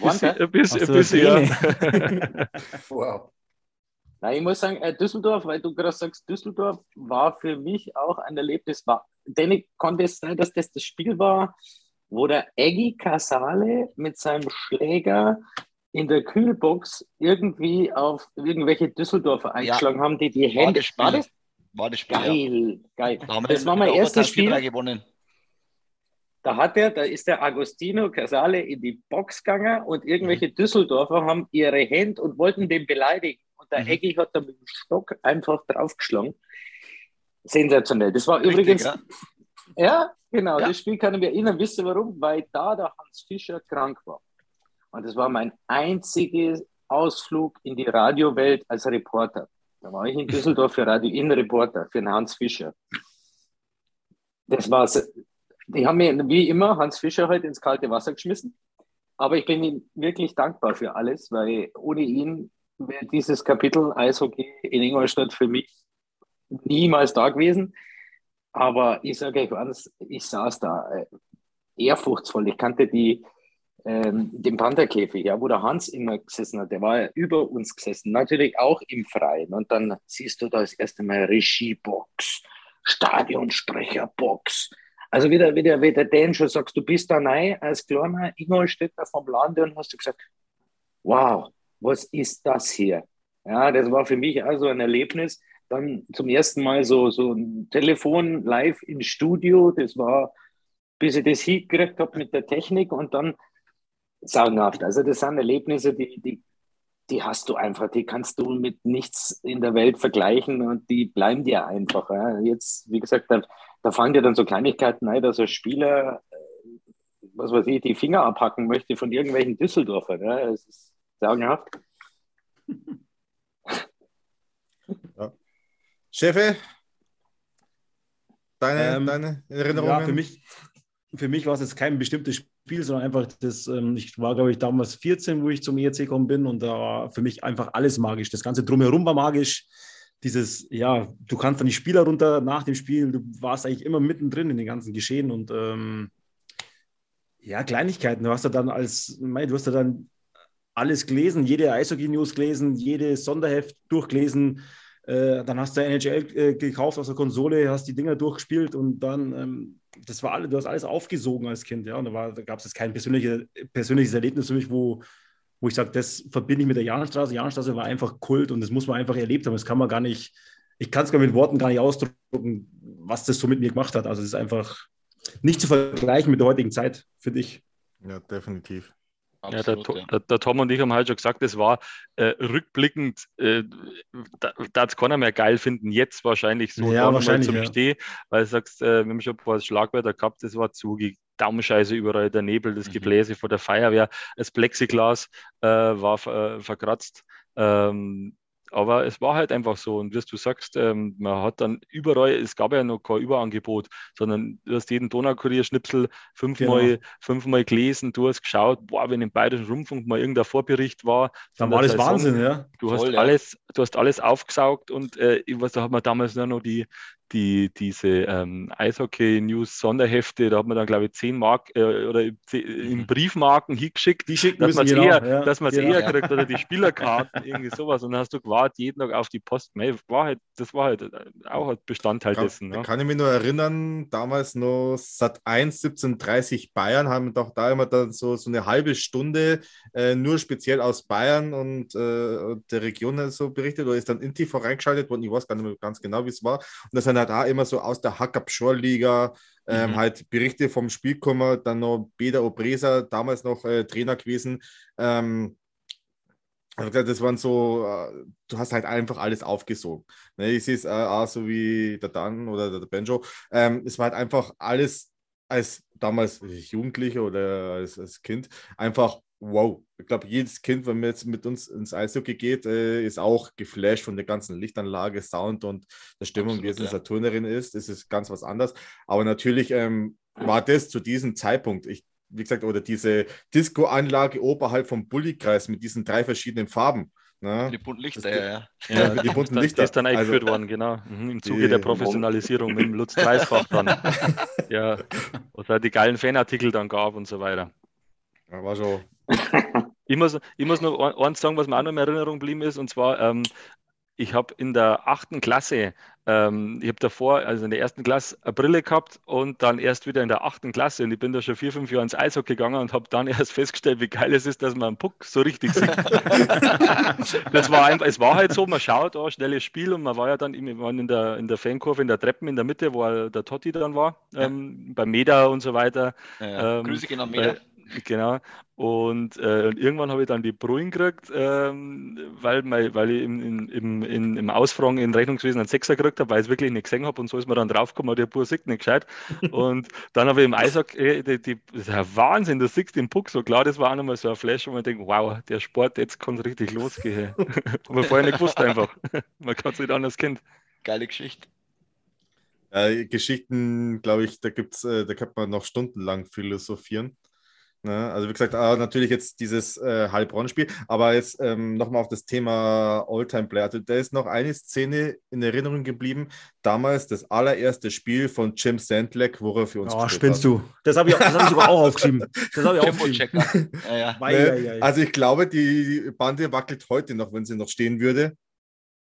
bisschen, ein bisschen, ein bisschen ja. Wow. Nein, ich muss sagen, äh, Düsseldorf, weil du gerade sagst, Düsseldorf war für mich auch ein Erlebnis. War, denn konnte es sein, dass das das Spiel war, wo der Eggy Casale mit seinem Schläger in der Kühlbox irgendwie auf irgendwelche Düsseldorfer eingeschlagen haben, die die War Hände. das Spiel. War das? War Spiel, ja. Geil, geil. Da Das war mein erstes Overtime 4-3 Spiel. gewonnen. Da hat er, da ist der Agostino Casale in die Box gegangen und irgendwelche Düsseldorfer haben ihre Hände und wollten den beleidigen. Und der Mhm. Eggy hat da mit dem Stock einfach draufgeschlagen. Sensationell. Das war Richtig, übrigens, ja. ja, genau, Ja. das Spiel kann ich mir erinnern. Wisst ihr warum? Weil da der Hans Fischer krank war. Und das war mein einziger Ausflug in die Radiowelt als Reporter. Da war ich in Düsseldorf für Radio Innenreporter, für den Hans Fischer. Das war's. Die haben mir wie immer Hans Fischer heute ins kalte Wasser geschmissen. Aber ich bin ihm wirklich dankbar für alles, weil ohne ihn wäre dieses Kapitel Eishockey in Ingolstadt für mich niemals da gewesen. Aber ich sage euch eins, ich saß da äh, ehrfurchtsvoll. Ich kannte die, ähm, den Pantherkäfig, ja, wo der Hans immer gesessen hat. Der war ja über uns gesessen, natürlich auch im Freien. Und dann siehst du da das erste Mal Regiebox, Stadionsprecherbox. Also wieder, wieder, wie der Dan schon sagst, du bist da rein als kleiner Ingolstädter vom Lande und hast du gesagt, wow, was ist das hier? Ja, das war für mich also ein Erlebnis. Dann zum ersten Mal so, so ein Telefon live im Studio. Das war, bis ich das hingekriegt habe mit der Technik und dann sagenhaft. Also das sind Erlebnisse, die, die, die hast du einfach, die kannst du mit nichts in der Welt vergleichen und die bleiben dir einfach. Ja. Jetzt, wie gesagt, da, da fallen dir dann so Kleinigkeiten ein, dass ein Spieler, äh, was weiß ich, die Finger abhacken möchte von irgendwelchen Düsseldorfern. Ja. Es ist sagenhaft. Ja. Chefe, deine, Ähm, deine Erinnerungen? Ja, für mich, für mich war es jetzt kein bestimmtes Spiel, sondern einfach das, ähm, ich war, glaube ich, damals 14, wo ich zum ERC gekommen bin und da war für mich einfach alles magisch. Das Ganze drumherum war magisch. Dieses, ja, du kannst dann die Spieler runter nach dem Spiel, du warst eigentlich immer mittendrin in den ganzen Geschehen und ähm, ja, Kleinigkeiten. Du hast ja dann als, mei, du hast ja dann alles gelesen, jede Eishockey-News gelesen, jedes Sonderheft durchgelesen. Äh, dann hast du NHL äh, gekauft aus der Konsole, hast die Dinger durchgespielt und dann, ähm, das war alle, du hast alles aufgesogen als Kind, ja. Und da, da gab es jetzt kein persönliche, persönliches Erlebnis für mich, wo, wo ich sage, das verbinde ich mit der Jahnstraße. Jahnstraße war einfach Kult und das muss man einfach erlebt haben. Das kann man gar nicht, ich kann es gar mit Worten gar nicht ausdrücken, was das so mit mir gemacht hat. Also es ist einfach nicht zu vergleichen mit der heutigen Zeit, finde ich. Ja, definitiv. Ja, der, Absolut, ja. der, der Tom und ich haben halt schon gesagt, das war äh, rückblickend, äh, da hat es keiner mehr geil finden, jetzt wahrscheinlich so Ja, da wahrscheinlich, zum ja. Steh, weil du sagst, äh, wir haben schon ein paar Schlagwörter gehabt, das war Zugi, Daumenscheiße überall, der Nebel, das Mhm. Gebläse vor der Feuerwehr, das Plexiglas äh, war äh, verkratzt. Ähm, aber es war halt einfach so. Und wie du sagst, ähm, man hat dann überall, es gab ja noch kein Überangebot, sondern du hast jeden Donaukurier-Schnipsel fünfmal, Genau. fünfmal gelesen, du hast geschaut, boah, wenn im Bayerischen Rundfunk mal irgendein Vorbericht war. Dann war das Saison, Wahnsinn, ja. Du Voll, hast ja. alles, du hast alles aufgesaugt und äh, ich weiß, da hat man damals nur noch die, die, diese ähm, Eishockey-News-Sonderhefte, da hat man dann, glaube ich, 10 Mark äh, oder zehn- in Mhm. Briefmarken hingeschickt, Die schicken dass man es genau. eher, ja, dass genau. eher kriegt oder die Spielerkarten, irgendwie sowas. Und dann hast du gewartet jeden Tag auf die Post. War halt, das war halt auch ein Bestandteil Kann, dessen. ne? Ja. kann ich mich nur erinnern, damals noch Sat 1, 1730 Bayern haben doch da immer dann so, so eine halbe Stunde äh, nur speziell aus Bayern und äh, der Region so berichtet oder ist dann in TV reingeschaltet worden. Ich weiß gar nicht mehr ganz genau, wie es war. Und das sind halt auch immer so aus der Hackab-Shore-Liga ähm, Mhm. halt Berichte vom Spiel gekommen. Dann noch Beda Obresa, damals noch äh, Trainer gewesen. Ähm, das waren so, äh, du hast halt einfach alles aufgesogen. Ne, ich sehe es äh, auch so wie der Dan oder der Benjo. Ähm, es war halt einfach alles als damals Jugendlicher oder als, als Kind einfach wow. Ich glaube, jedes Kind, wenn man jetzt mit uns ins Eishockey geht, äh, ist auch geflasht von der ganzen Lichtanlage, Sound und der Stimmung, wie es in Absolut, ja. Saturnerin ist. Das ist ganz was anderes. Aber natürlich ähm, war das zu diesem Zeitpunkt, ich, wie gesagt, oder diese Disco-Anlage oberhalb vom Bullykreis mit diesen drei verschiedenen Farben. Ne? Die bunten Lichter, Das ja, ja. Die bunten dann, die ist dann eingeführt Also- worden, genau. Mhm, Im Die- Zuge der Professionalisierung mit dem Lutz Dreisfach dann. ja, es halt die geilen Fanartikel dann gab und so weiter. Ja, war schon. Ich muss, ich muss noch ein- eins sagen, was mir auch noch in Erinnerung geblieben ist, und zwar, ähm, ich habe in der achten Klasse, ähm, ich habe davor, also in der ersten Klasse, eine Brille gehabt und dann erst wieder in der achten Klasse. Und ich bin da schon vier, fünf Jahre ins Eishockey gegangen und habe dann erst festgestellt, wie geil es ist, dass man einen Puck so richtig sieht. das war einfach, es war halt so, man schaut, oh, schnelles Spiel und man war ja dann, wir waren in der, in der Fankurve, in der Treppen in der Mitte, wo der Totti dann war, ähm, beim Meda und so weiter. ja, ja. Ähm, Grüße gehen an Meda. Genau. Und, äh, und irgendwann habe ich dann die Brühen gekriegt, ähm, weil, mein, weil ich im, im, im, im Ausfragen in Rechnungswesen einen Sechser gekriegt habe, weil ich es wirklich nicht gesehen habe und so ist mir dann draufgekommen, der Bur sieht nicht gescheit. Und dann habe ich im Eishockey, äh, die, die, das ist ja Wahnsinn, du siehst den Puck so klar, das war auch nochmal so ein Flash, wo man denkt, wow, der Sport, jetzt kann es richtig losgehen. Aber vorher nicht gewusst einfach. Man kann es nicht anders kennen. Geile Geschichte. Äh, Geschichten, glaube ich, da gibt's, äh, da kann man noch stundenlang philosophieren. Ne? Also wie gesagt, ah, natürlich jetzt dieses äh, Heilbronn-Spiel, aber jetzt ähm, nochmal auf das Thema All-Time-Player. Also, da ist noch eine Szene in Erinnerung geblieben. Damals das allererste Spiel von Jim Sandleck, wo er für uns Oh, gespielt spinnst hat. du. Das habe ich, das hab ich sogar auch aufgeschrieben. Das habe ich aufgeschrieben. Tempo-Checker. Ja, ja. Ne? Also ich glaube, die Bande wackelt heute noch, wenn sie noch stehen würde.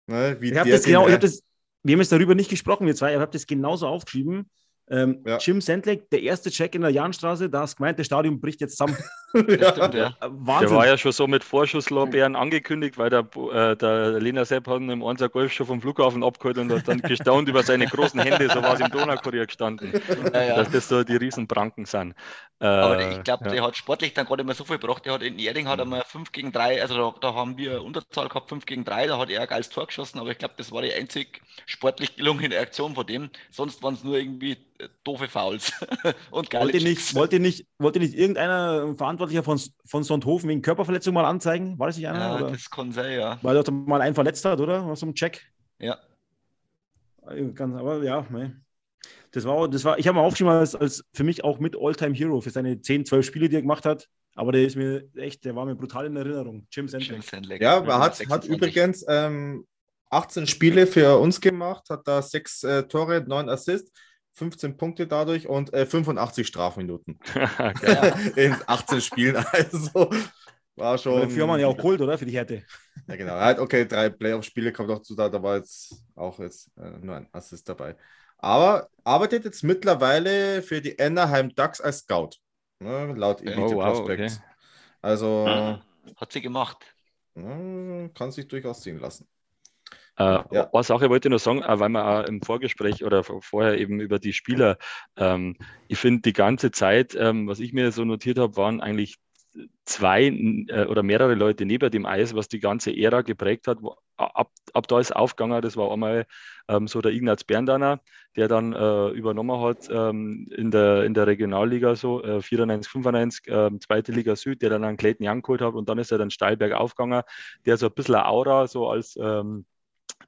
Ne? Wie Ich habe der das genau, ich hab das, wir haben jetzt darüber nicht gesprochen, wir zwei, ich habe das genauso aufgeschrieben. Ähm, Ja. Jim Sandleck, der erste Check in der Jahnstraße, da hast gemeint, das Stadion bricht jetzt zusammen. Das stimmt, ja. Äh, Der war ja schon so mit Vorschusslorbeeren angekündigt, weil der, äh, der Lena Sepp hat ihn im Einser Golf schon vom Flughafen abgeholt und hat dann gestaunt über seine großen Hände, so war es im Donaukurier gestanden, Ja, ja. dass das so die Riesenpranken sind. Äh, Aber der- ich glaube, ja. der hat sportlich dann gerade immer so viel gebracht. Der hat in Erding hat er mal 5 gegen 3, also da, da haben wir Unterzahl gehabt, 5 gegen 3, da hat er ein geiles Tor geschossen, aber ich glaube, das war die einzig sportlich gelungene Aktion von dem. Sonst waren es nur irgendwie doofe Fouls und geile wollte, nicht, wollte, nicht, wollte nicht irgendeiner äh, Verantwortlicher von, von Sonthofen wegen Körperverletzung mal anzeigen? War das nicht einer? Ja, oder? das kann sein, ja. Weil er mal einen verletzt hat, oder? Aus so einem Check. Ja. Ganz, aber ja, ne. Das war, das war, ich habe mal aufgeschrieben als, als für mich auch mit All-Time Hero für seine 10, 12 Spiele, die er gemacht hat. Aber der ist mir echt, der war mir brutal in Erinnerung. Jim Sandleck. Ja, er hat, hat übrigens ähm, 18 Spiele für uns gemacht, hat da 6 äh, Tore, 9 Assists, 15 Punkte dadurch und äh, 85 Strafminuten. in 18 Spielen. Also war schon. Dafür haben wir ja auch geholt, oder? Für die Härte. Ja, genau. Hat, okay, drei Playoff-Spiele kommt auch zu, da, da war jetzt auch jetzt äh, nur ein Assist dabei. Aber arbeitet jetzt mittlerweile für die Anaheim Ducks als Scout. Ne, laut Elite oh, wow, Prospects. Okay. Also. Hat sie gemacht. Ne, kann sich durchaus sehen lassen. Äh, ja. Eine Sache wollte ich noch sagen, weil wir auch im Vorgespräch oder vorher eben über die Spieler, ähm, ich finde die ganze Zeit, ähm, was ich mir so notiert habe, waren eigentlich zwei äh, oder mehrere Leute neben dem Eis, was die ganze Ära geprägt hat. Wo, ab, ab da ist aufgegangen, das war einmal ähm, so der Ignaz Berndaner, der dann äh, übernommen hat ähm, in, der, in der Regionalliga so, äh, 94, 95, äh, zweite Liga Süd, der dann einen Clayton Young geholt hat und dann ist er dann steil bergauf gegangen, der so ein bisschen Aura so als ähm,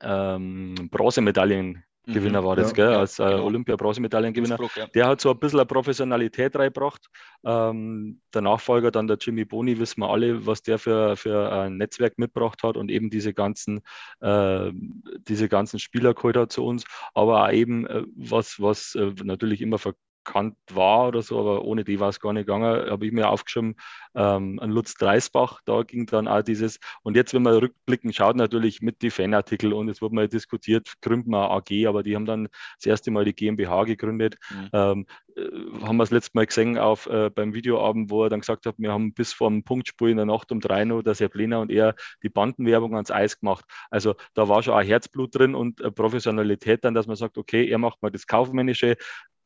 ähm, Bronzemedaillen Gewinner mhm. war das, ja, gell? als äh, genau. Olympia-Bronzemedaillengewinner. Ja. Der hat so ein bisschen eine Professionalität reingebracht. Ähm, der Nachfolger, dann der Jimmy Boni, wissen wir alle, was der für, für ein Netzwerk mitgebracht hat und eben diese ganzen, äh, diese ganzen Spieler geholt hat zu uns. Aber auch eben, äh, was, was äh, natürlich immer ver bekannt war oder so, aber ohne die war es gar nicht gegangen, habe ich mir aufgeschrieben, ähm, an Lutz Dreisbach, da ging dann auch dieses, und jetzt, wenn man rückblicken schaut, natürlich mit die Fanartikel und es wurde mal diskutiert, gründen wir AG, aber die haben dann das erste Mal die GmbH gegründet. Mhm. Ähm, äh, haben wir das letzte Mal gesehen auf, äh, beim Videoabend, wo er dann gesagt hat, wir haben bis vor dem Punktspiel in der Nacht um drei Uhr, der Sepp Lehner und er die Bandenwerbung ans Eis gemacht. Also da war schon auch Herzblut drin und Professionalität dann, dass man sagt, okay, er macht mal das Kaufmännische,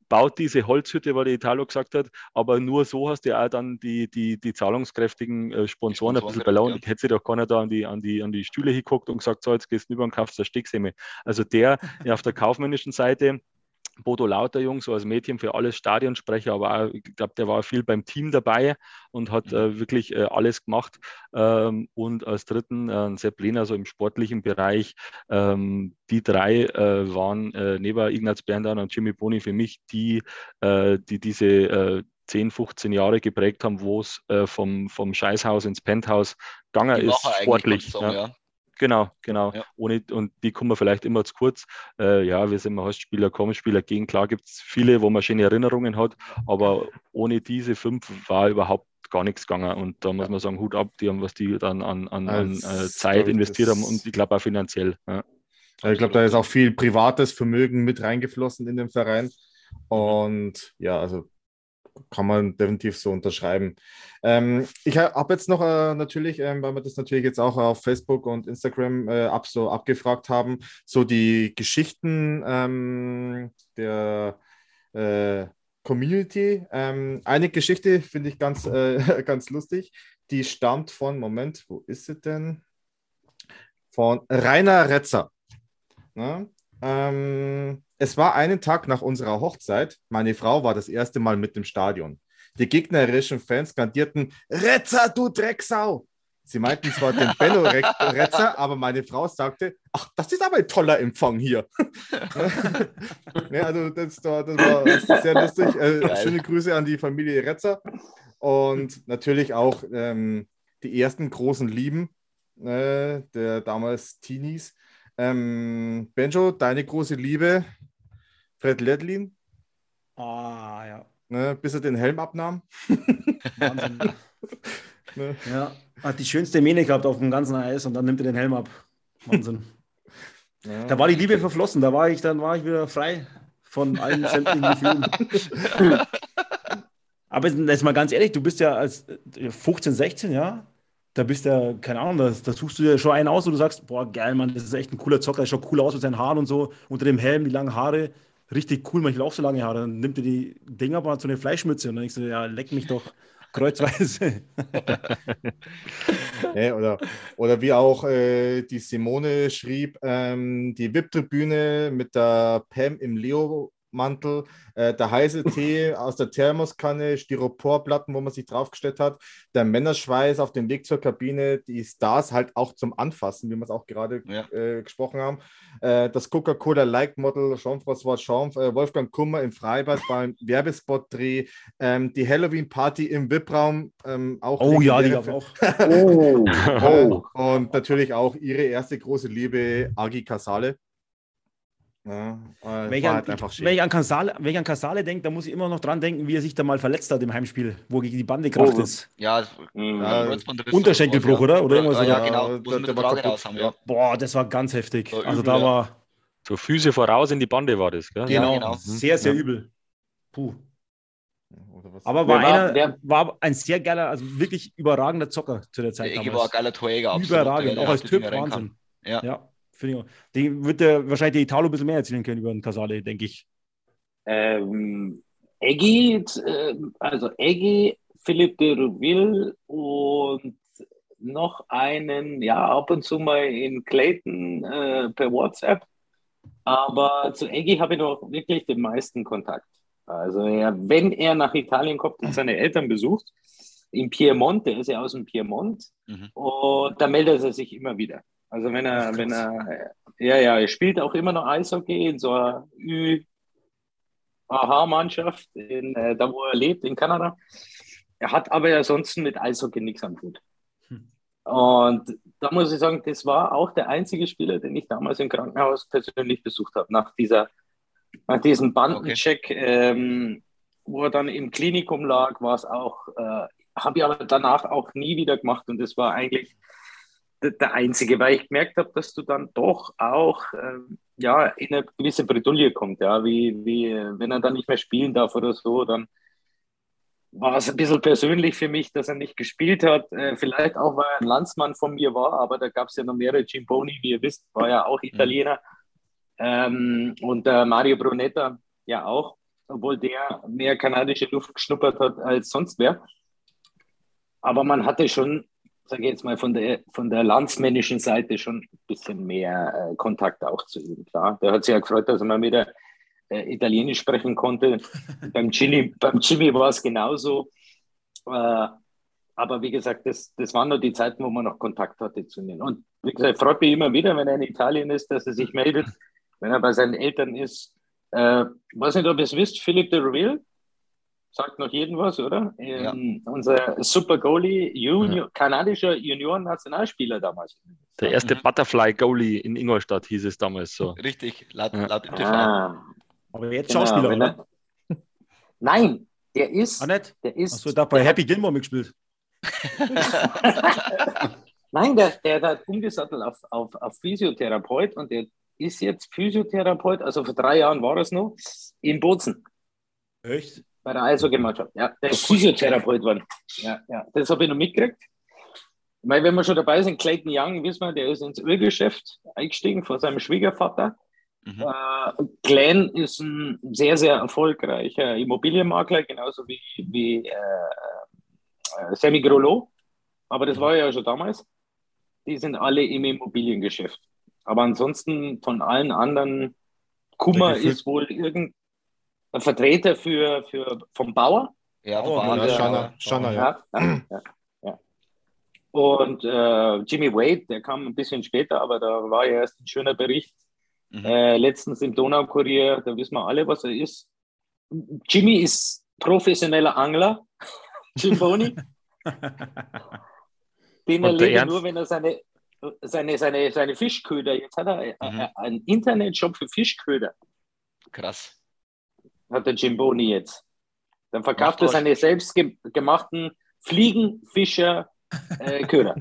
baut diese Holzhütte, weil der Italo gesagt hat, aber nur so hast du ja auch dann die, die, die zahlungskräftigen äh, Sponsoren ein bisschen bei Laune. Ja. Hätte sich doch keiner da an die, an, die, an die Stühle hinguckt und gesagt, so, jetzt gehst du über und kaufst der Sticksemme. Also der ja, auf der kaufmännischen Seite Bodo Lauterjung, so als Mädchen für alles Stadionsprecher, aber auch, ich glaube, der war viel beim Team dabei und hat äh, mhm. wirklich äh, alles gemacht. Ähm, und als dritten äh, Sepp Lehner, so im sportlichen Bereich. Ähm, die drei äh, waren äh, neben Ignaz Berndan und Jimmy Boni für mich die, äh, die diese 10, 15 Jahre geprägt haben, wo es vom, vom Scheißhaus ins Penthouse gegangen ist, sportlich. Sagen, ja. Ja. Genau, genau. Ja. Ohne, und die kommen vielleicht immer zu kurz. Äh, ja, wir sind mal Hostspieler, Kommspieler gehen. Klar gibt es viele, wo man schöne Erinnerungen hat, aber ohne diese fünf war überhaupt gar nichts gegangen. Und da muss man sagen, Hut ab, die haben, was die dann an, an, an äh, Zeit investiert haben und ich glaube auch finanziell. Ja. Ich glaube, da ist auch viel privates Vermögen mit reingeflossen in den Verein. Und ja, also kann man definitiv so unterschreiben. Ähm, ich habe jetzt noch äh, natürlich, ähm, weil wir das natürlich jetzt auch auf Facebook und Instagram äh, ab, so abgefragt haben, so die Geschichten ähm, der äh, Community. Ähm, eine Geschichte finde ich ganz, äh, ganz lustig. Die stammt von, Moment, wo ist sie denn? Von Rainer Retzer. Ne? Ähm, es war einen Tag nach unserer Hochzeit. Meine Frau war das erste Mal mit im Stadion. Die gegnerischen Fans skandierten: Retzer, du Drecksau! Sie meinten zwar den Benno Retzer, aber meine Frau sagte: Ach, das ist aber ein toller Empfang hier. ja, also das, das, war sehr lustig. Äh, schöne Grüße an die Familie Retzer und natürlich auch ähm, die ersten großen Lieben äh, der damals Teenies. Ähm, Benjo, deine große Liebe, Fred Ledlin. Ah, ja. Ne, bis er den Helm abnahm. Wahnsinn. ne? Ja, hat die schönste Mähne gehabt auf dem ganzen Eis und dann nimmt er den Helm ab. Wahnsinn. Ja. Da war die Liebe verflossen, da war ich, dann war ich wieder frei von allen sämtlichen Gefühlen. Aber jetzt mal ganz ehrlich, du bist ja als 15, 16, ja, da bist du ja, keine Ahnung, da, da suchst du dir schon einen aus und du sagst, boah, geil, Mann, das ist echt ein cooler Zocker, der schaut cool aus mit seinen Haaren und so, unter dem Helm, die langen Haare, richtig cool, manchmal auch so lange Haare. Dann nimmt er die Dinger aber so eine Fleischmütze und dann denkst du, ja, leck mich doch kreuzweise. ja, oder, oder wie auch äh, die Simone schrieb, ähm, die VIP-Tribüne mit der Pam im Leo Mantel, äh, der heiße Tee aus der Thermoskanne, Styroporplatten, wo man sich draufgestellt hat, der Männerschweiß auf dem Weg zur Kabine, die Stars halt auch zum Anfassen, wie wir es auch gerade Ja. äh, gesprochen haben. Äh, das Coca-Cola Like Model Jean-François Champ, äh, Wolfgang Kummer im Freibad beim Werbespot-Dreh, ähm, die Halloween-Party im VIP-Raum, ähm, auch Oh ja, die legendäre gab es auch. Oh, Oh. Und natürlich auch ihre erste große Liebe, Agi Casale. Ja, Wenn ich, an, halt einfach schön. wenn, ich an Casale, wenn ich an Casale denke, dann muss ich immer noch dran denken, wie er sich da mal verletzt hat im Heimspiel, wo gegen die Bande kracht Oh. ist. Ja, Mhm. Ja, Unterschenkelbruch, oder? oder? Irgendwas ja, genau, sie der- war raus haben, ja. Boah, das war ganz heftig. War also übel, da war So Füße voraus in die Bande war das, gell? genau, genau. sehr, sehr Ja. übel. Puh. Aber war einer, war ein sehr geiler, also wirklich überragender Zocker zu der Zeit. Ege damals. war ein geiler Torjäger. absolut. Überragend, auch als Typ Wahnsinn. Ja. Ja, finde. Den wird der, wahrscheinlich der Italo ein bisschen mehr erzählen können über den Casale, denke ich. Ähm, Eggy, äh, also Eggy, Philipp de Rouville und noch einen, ja, ab und zu mal in Clayton äh, per WhatsApp. Aber zu Eggy habe ich noch wirklich den meisten Kontakt. Also er, wenn er nach Italien kommt und seine Eltern besucht, in Piemont, der ist ja aus dem Piemont, Mhm. und da meldet er sich immer wieder. Also wenn er, wenn er, ja, ja, er spielt auch immer noch Eishockey in so einer Ü Aha-Mannschaft, in, äh, da wo er lebt, in Kanada. Er hat aber ansonsten mit Eishockey nichts am Hut. Hm. Und da muss ich sagen, das war auch der einzige Spieler, den ich damals im Krankenhaus persönlich besucht habe, nach, dieser, nach diesem Bandencheck, ähm, wo er dann im Klinikum lag, war es auch, äh, habe ich aber danach auch nie wieder gemacht und das war eigentlich der, einzige, weil ich gemerkt habe, dass du dann doch auch ähm, ja, in eine gewisse Bredouille kommt, ja, wie, wie wenn er dann nicht mehr spielen darf oder so, dann war es ein bisschen persönlich für mich, dass er nicht gespielt hat. Äh, vielleicht auch, weil er ein Landsmann von mir war, aber da gab es ja noch mehrere. Gimboni, wie ihr wisst, war ja auch Italiener. Ähm, und äh, Mario Brunetta ja auch, obwohl der mehr kanadische Luft geschnuppert hat als sonst wer. Aber man hatte schon, sage ich jetzt mal, von der, von der landsmännischen Seite schon ein bisschen mehr äh, Kontakt auch zu ihm. Klar, der hat sich ja gefreut, dass er mal wieder äh, Italienisch sprechen konnte. beim, Jimmy, beim Jimmy war es genauso. Äh, aber wie gesagt, das, das waren nur die Zeiten, wo man noch Kontakt hatte zu ihnen. Und wie gesagt, freut mich immer wieder, wenn er in Italien ist, dass er sich meldet, wenn er bei seinen Eltern ist. Äh, weiß nicht, ob ihr es wisst, Philipp de Rouville, sagt noch jedem was, oder? Ähm, Unser Super Goalie, Junior, kanadischer Junioren-Nationalspieler damals. Der erste Mhm. Butterfly-Goalie in Ingolstadt hieß es damals so. Richtig, laut, Ja. laut MTV. Ah, Aber jetzt genau, Schauspieler, oder? er- Nein, der ist, Ah, nicht? der ist, Achso, da bei Happy Gilmore mitgespielt. Nein, der, der hat umgesattelt auf, auf, auf Physiotherapeut und der ist jetzt Physiotherapeut, also vor drei Jahren war es noch, in Bozen Echt? Bei der Eishockey-Mannschaft. Ja, der ist Physiotherapeut geworden. Ja, ja, das habe ich noch mitgekriegt. Weil wenn wir schon dabei sind, Clayton Young, wissen wir, der ist ins Ölgeschäft eingestiegen von seinem Schwiegervater. Mhm. Äh, Glenn ist ein sehr, sehr erfolgreicher Immobilienmakler, genauso wie, wie äh, äh, Sammy Grollo. Aber das war ja schon damals. Die sind alle im Immobiliengeschäft. Aber ansonsten von allen anderen, Kummer ist wohl irgendein Vertreter für, für, vom Bauer. Ja, Oh, war ja, Schanner, Schanner, ja. Ja, ja, ja, ja. Und äh, Jimmy Wade, der kam ein bisschen später, aber da war ja erst ein schöner Bericht. Mhm. Äh, letztens im Donaukurier, da wissen wir alle, was er ist. Jimmy ist professioneller Angler. Gimboni. Den Und der erlebt er nur, wenn er seine, seine, seine, seine Fischköder, jetzt hat er Mhm. einen Internetshop für Fischköder, Krass. Hat der Gimboni jetzt. Dann verkauft er seine selbstgemachten Fliegenfischer äh, Köder.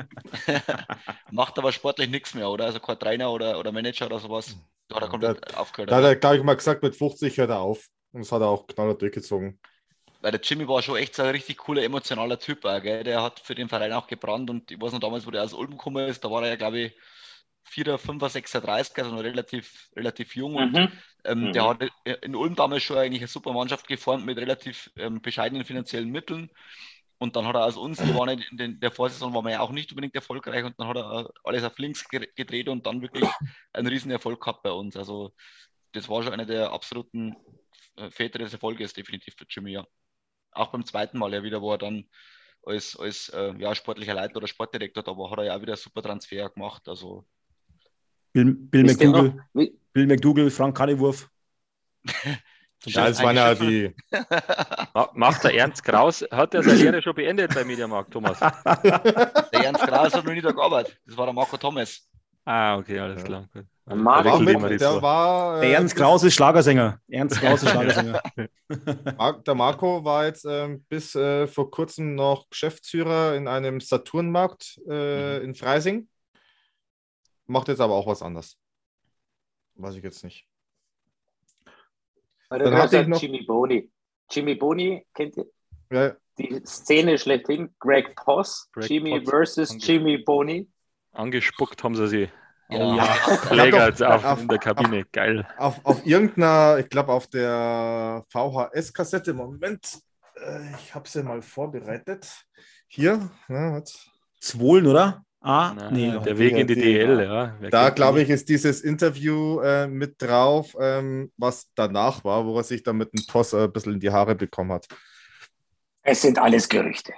Macht aber sportlich nichts mehr, oder? Also kein Trainer oder, oder Manager oder sowas. Da hat er komplett aufgehört. Da hat er, glaube ich, mal gesagt, mit 50 hört er auf. Und das hat er auch knallhart durchgezogen. Weil der Jimmy war schon echt so ein richtig cooler, emotionaler Typ. Gell? Der hat für den Verein auch gebrannt und ich weiß noch damals, wo der aus Ulm gekommen ist, da war er ja, glaube ich, 4, 5, 36, also noch relativ, relativ jung. Und Mhm. ähm, Mhm. der hat in Ulm damals schon eigentlich eine super Mannschaft geformt mit relativ ähm, bescheidenen finanziellen Mitteln. Und dann hat er aus uns, die waren in den, der Vorsaison waren wir ja auch nicht unbedingt erfolgreich und dann hat er äh, alles auf links ge- gedreht und dann wirklich einen riesen Erfolg gehabt bei uns. Also das war schon einer der absoluten äh, Väter des Erfolges definitiv für Jimmy, ja. Auch beim zweiten Mal ja wieder, wo er dann als, als äh, ja, sportlicher Leiter oder Sportdirektor da war, hat er ja auch wieder super Transfer gemacht. Also Bill, Bill McDougall, Bill McDougall, Frank Kannewurf. Ja, das waren ja die. Macht der Ernst Kraus, hat er seine Lehre schon beendet bei Mediamarkt, Thomas? der Ernst Kraus hat noch nie da gearbeitet. Das war der Marco Thomas. Ah, okay, alles klar. Gut. Also war mit, der, war, der Ernst Kraus ist Schlagersänger. Ernst Kraus ist Schlagersänger. der Marco war jetzt äh, bis äh, vor kurzem noch Geschäftsführer in einem Saturnmarkt äh, mhm. in Freising. Macht jetzt aber auch was anderes. Weiß ich jetzt nicht. Dann hatte ich noch Jimmy Boni. Jimmy Boni, kennt ihr? Ja. Die Szene schlechthin, Greg Poss, Greg Jimmy Potts. versus Ange Jimmy Boni. Angespuckt haben sie sie. Oh ja. Läger auf, auf, in der Kabine, auf, geil. Auf, auf irgendeiner, ich glaube auf der VHS-Kassette, Moment, äh, ich habe sie mal vorbereitet. Hier, ja, Zwohlen, oder? Ah, Na, nee, der Weg in die DL, ja. Wer da glaube ich, ist dieses Interview äh, mit drauf, ähm, was danach war, wo er sich dann mit dem Toss äh, ein bisschen in die Haare bekommen hat. Es sind alles Gerüchte.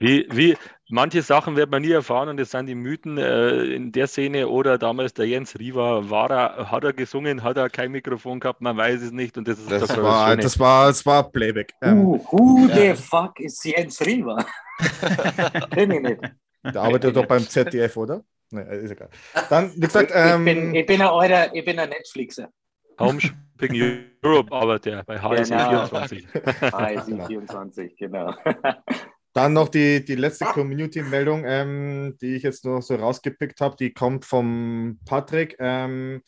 wie, wie, manche Sachen wird man nie erfahren und das sind die Mythen äh, in der Szene oder damals der Jens Riva, war er, hat er gesungen, hat er kein Mikrofon gehabt, man weiß es nicht und das ist das, war, das war, das war Playback. Uh, who the fuck ist Jens Riva? Kenn ich nicht. Der arbeitet doch beim ZDF, oder? Nee, ist egal. Dann, wie gesagt, ähm, ich, bin, ähm, ich bin ein eurer, ich bin ein Netflixer. Homespeaking Europe arbeitet er bei HSI genau. 24. HSI 24, genau. Dann noch die, die letzte Community-Meldung, ähm, die ich jetzt noch so rausgepickt habe, die kommt vom Patrick. Ähm,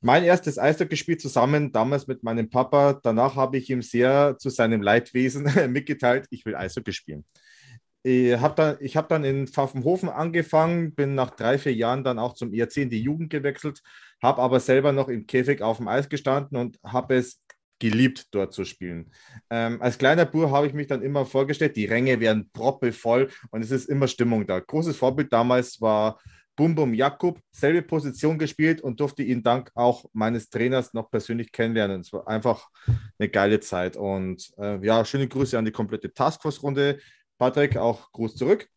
mein erstes Eishockey-Spiel zusammen, damals mit meinem Papa. Danach habe ich ihm sehr zu seinem Leidwesen mitgeteilt, ich will Eishockey spielen. Ich habe dann, hab dann in Pfaffenhofen angefangen, bin nach drei, vier Jahren dann auch zum IRC in die Jugend gewechselt, habe aber selber noch im Käfig auf dem Eis gestanden und habe es geliebt, dort zu spielen. Ähm, als kleiner Bur habe ich mich dann immer vorgestellt, die Ränge werden proppevoll und es ist immer Stimmung da. Großes Vorbild damals war Bum Bum Jakub, selbe Position gespielt und durfte ihn dank auch meines Trainers noch persönlich kennenlernen. Es war einfach eine geile Zeit und äh, ja, schöne Grüße an die komplette Taskforce-Runde. Patrick, auch Gruß zurück.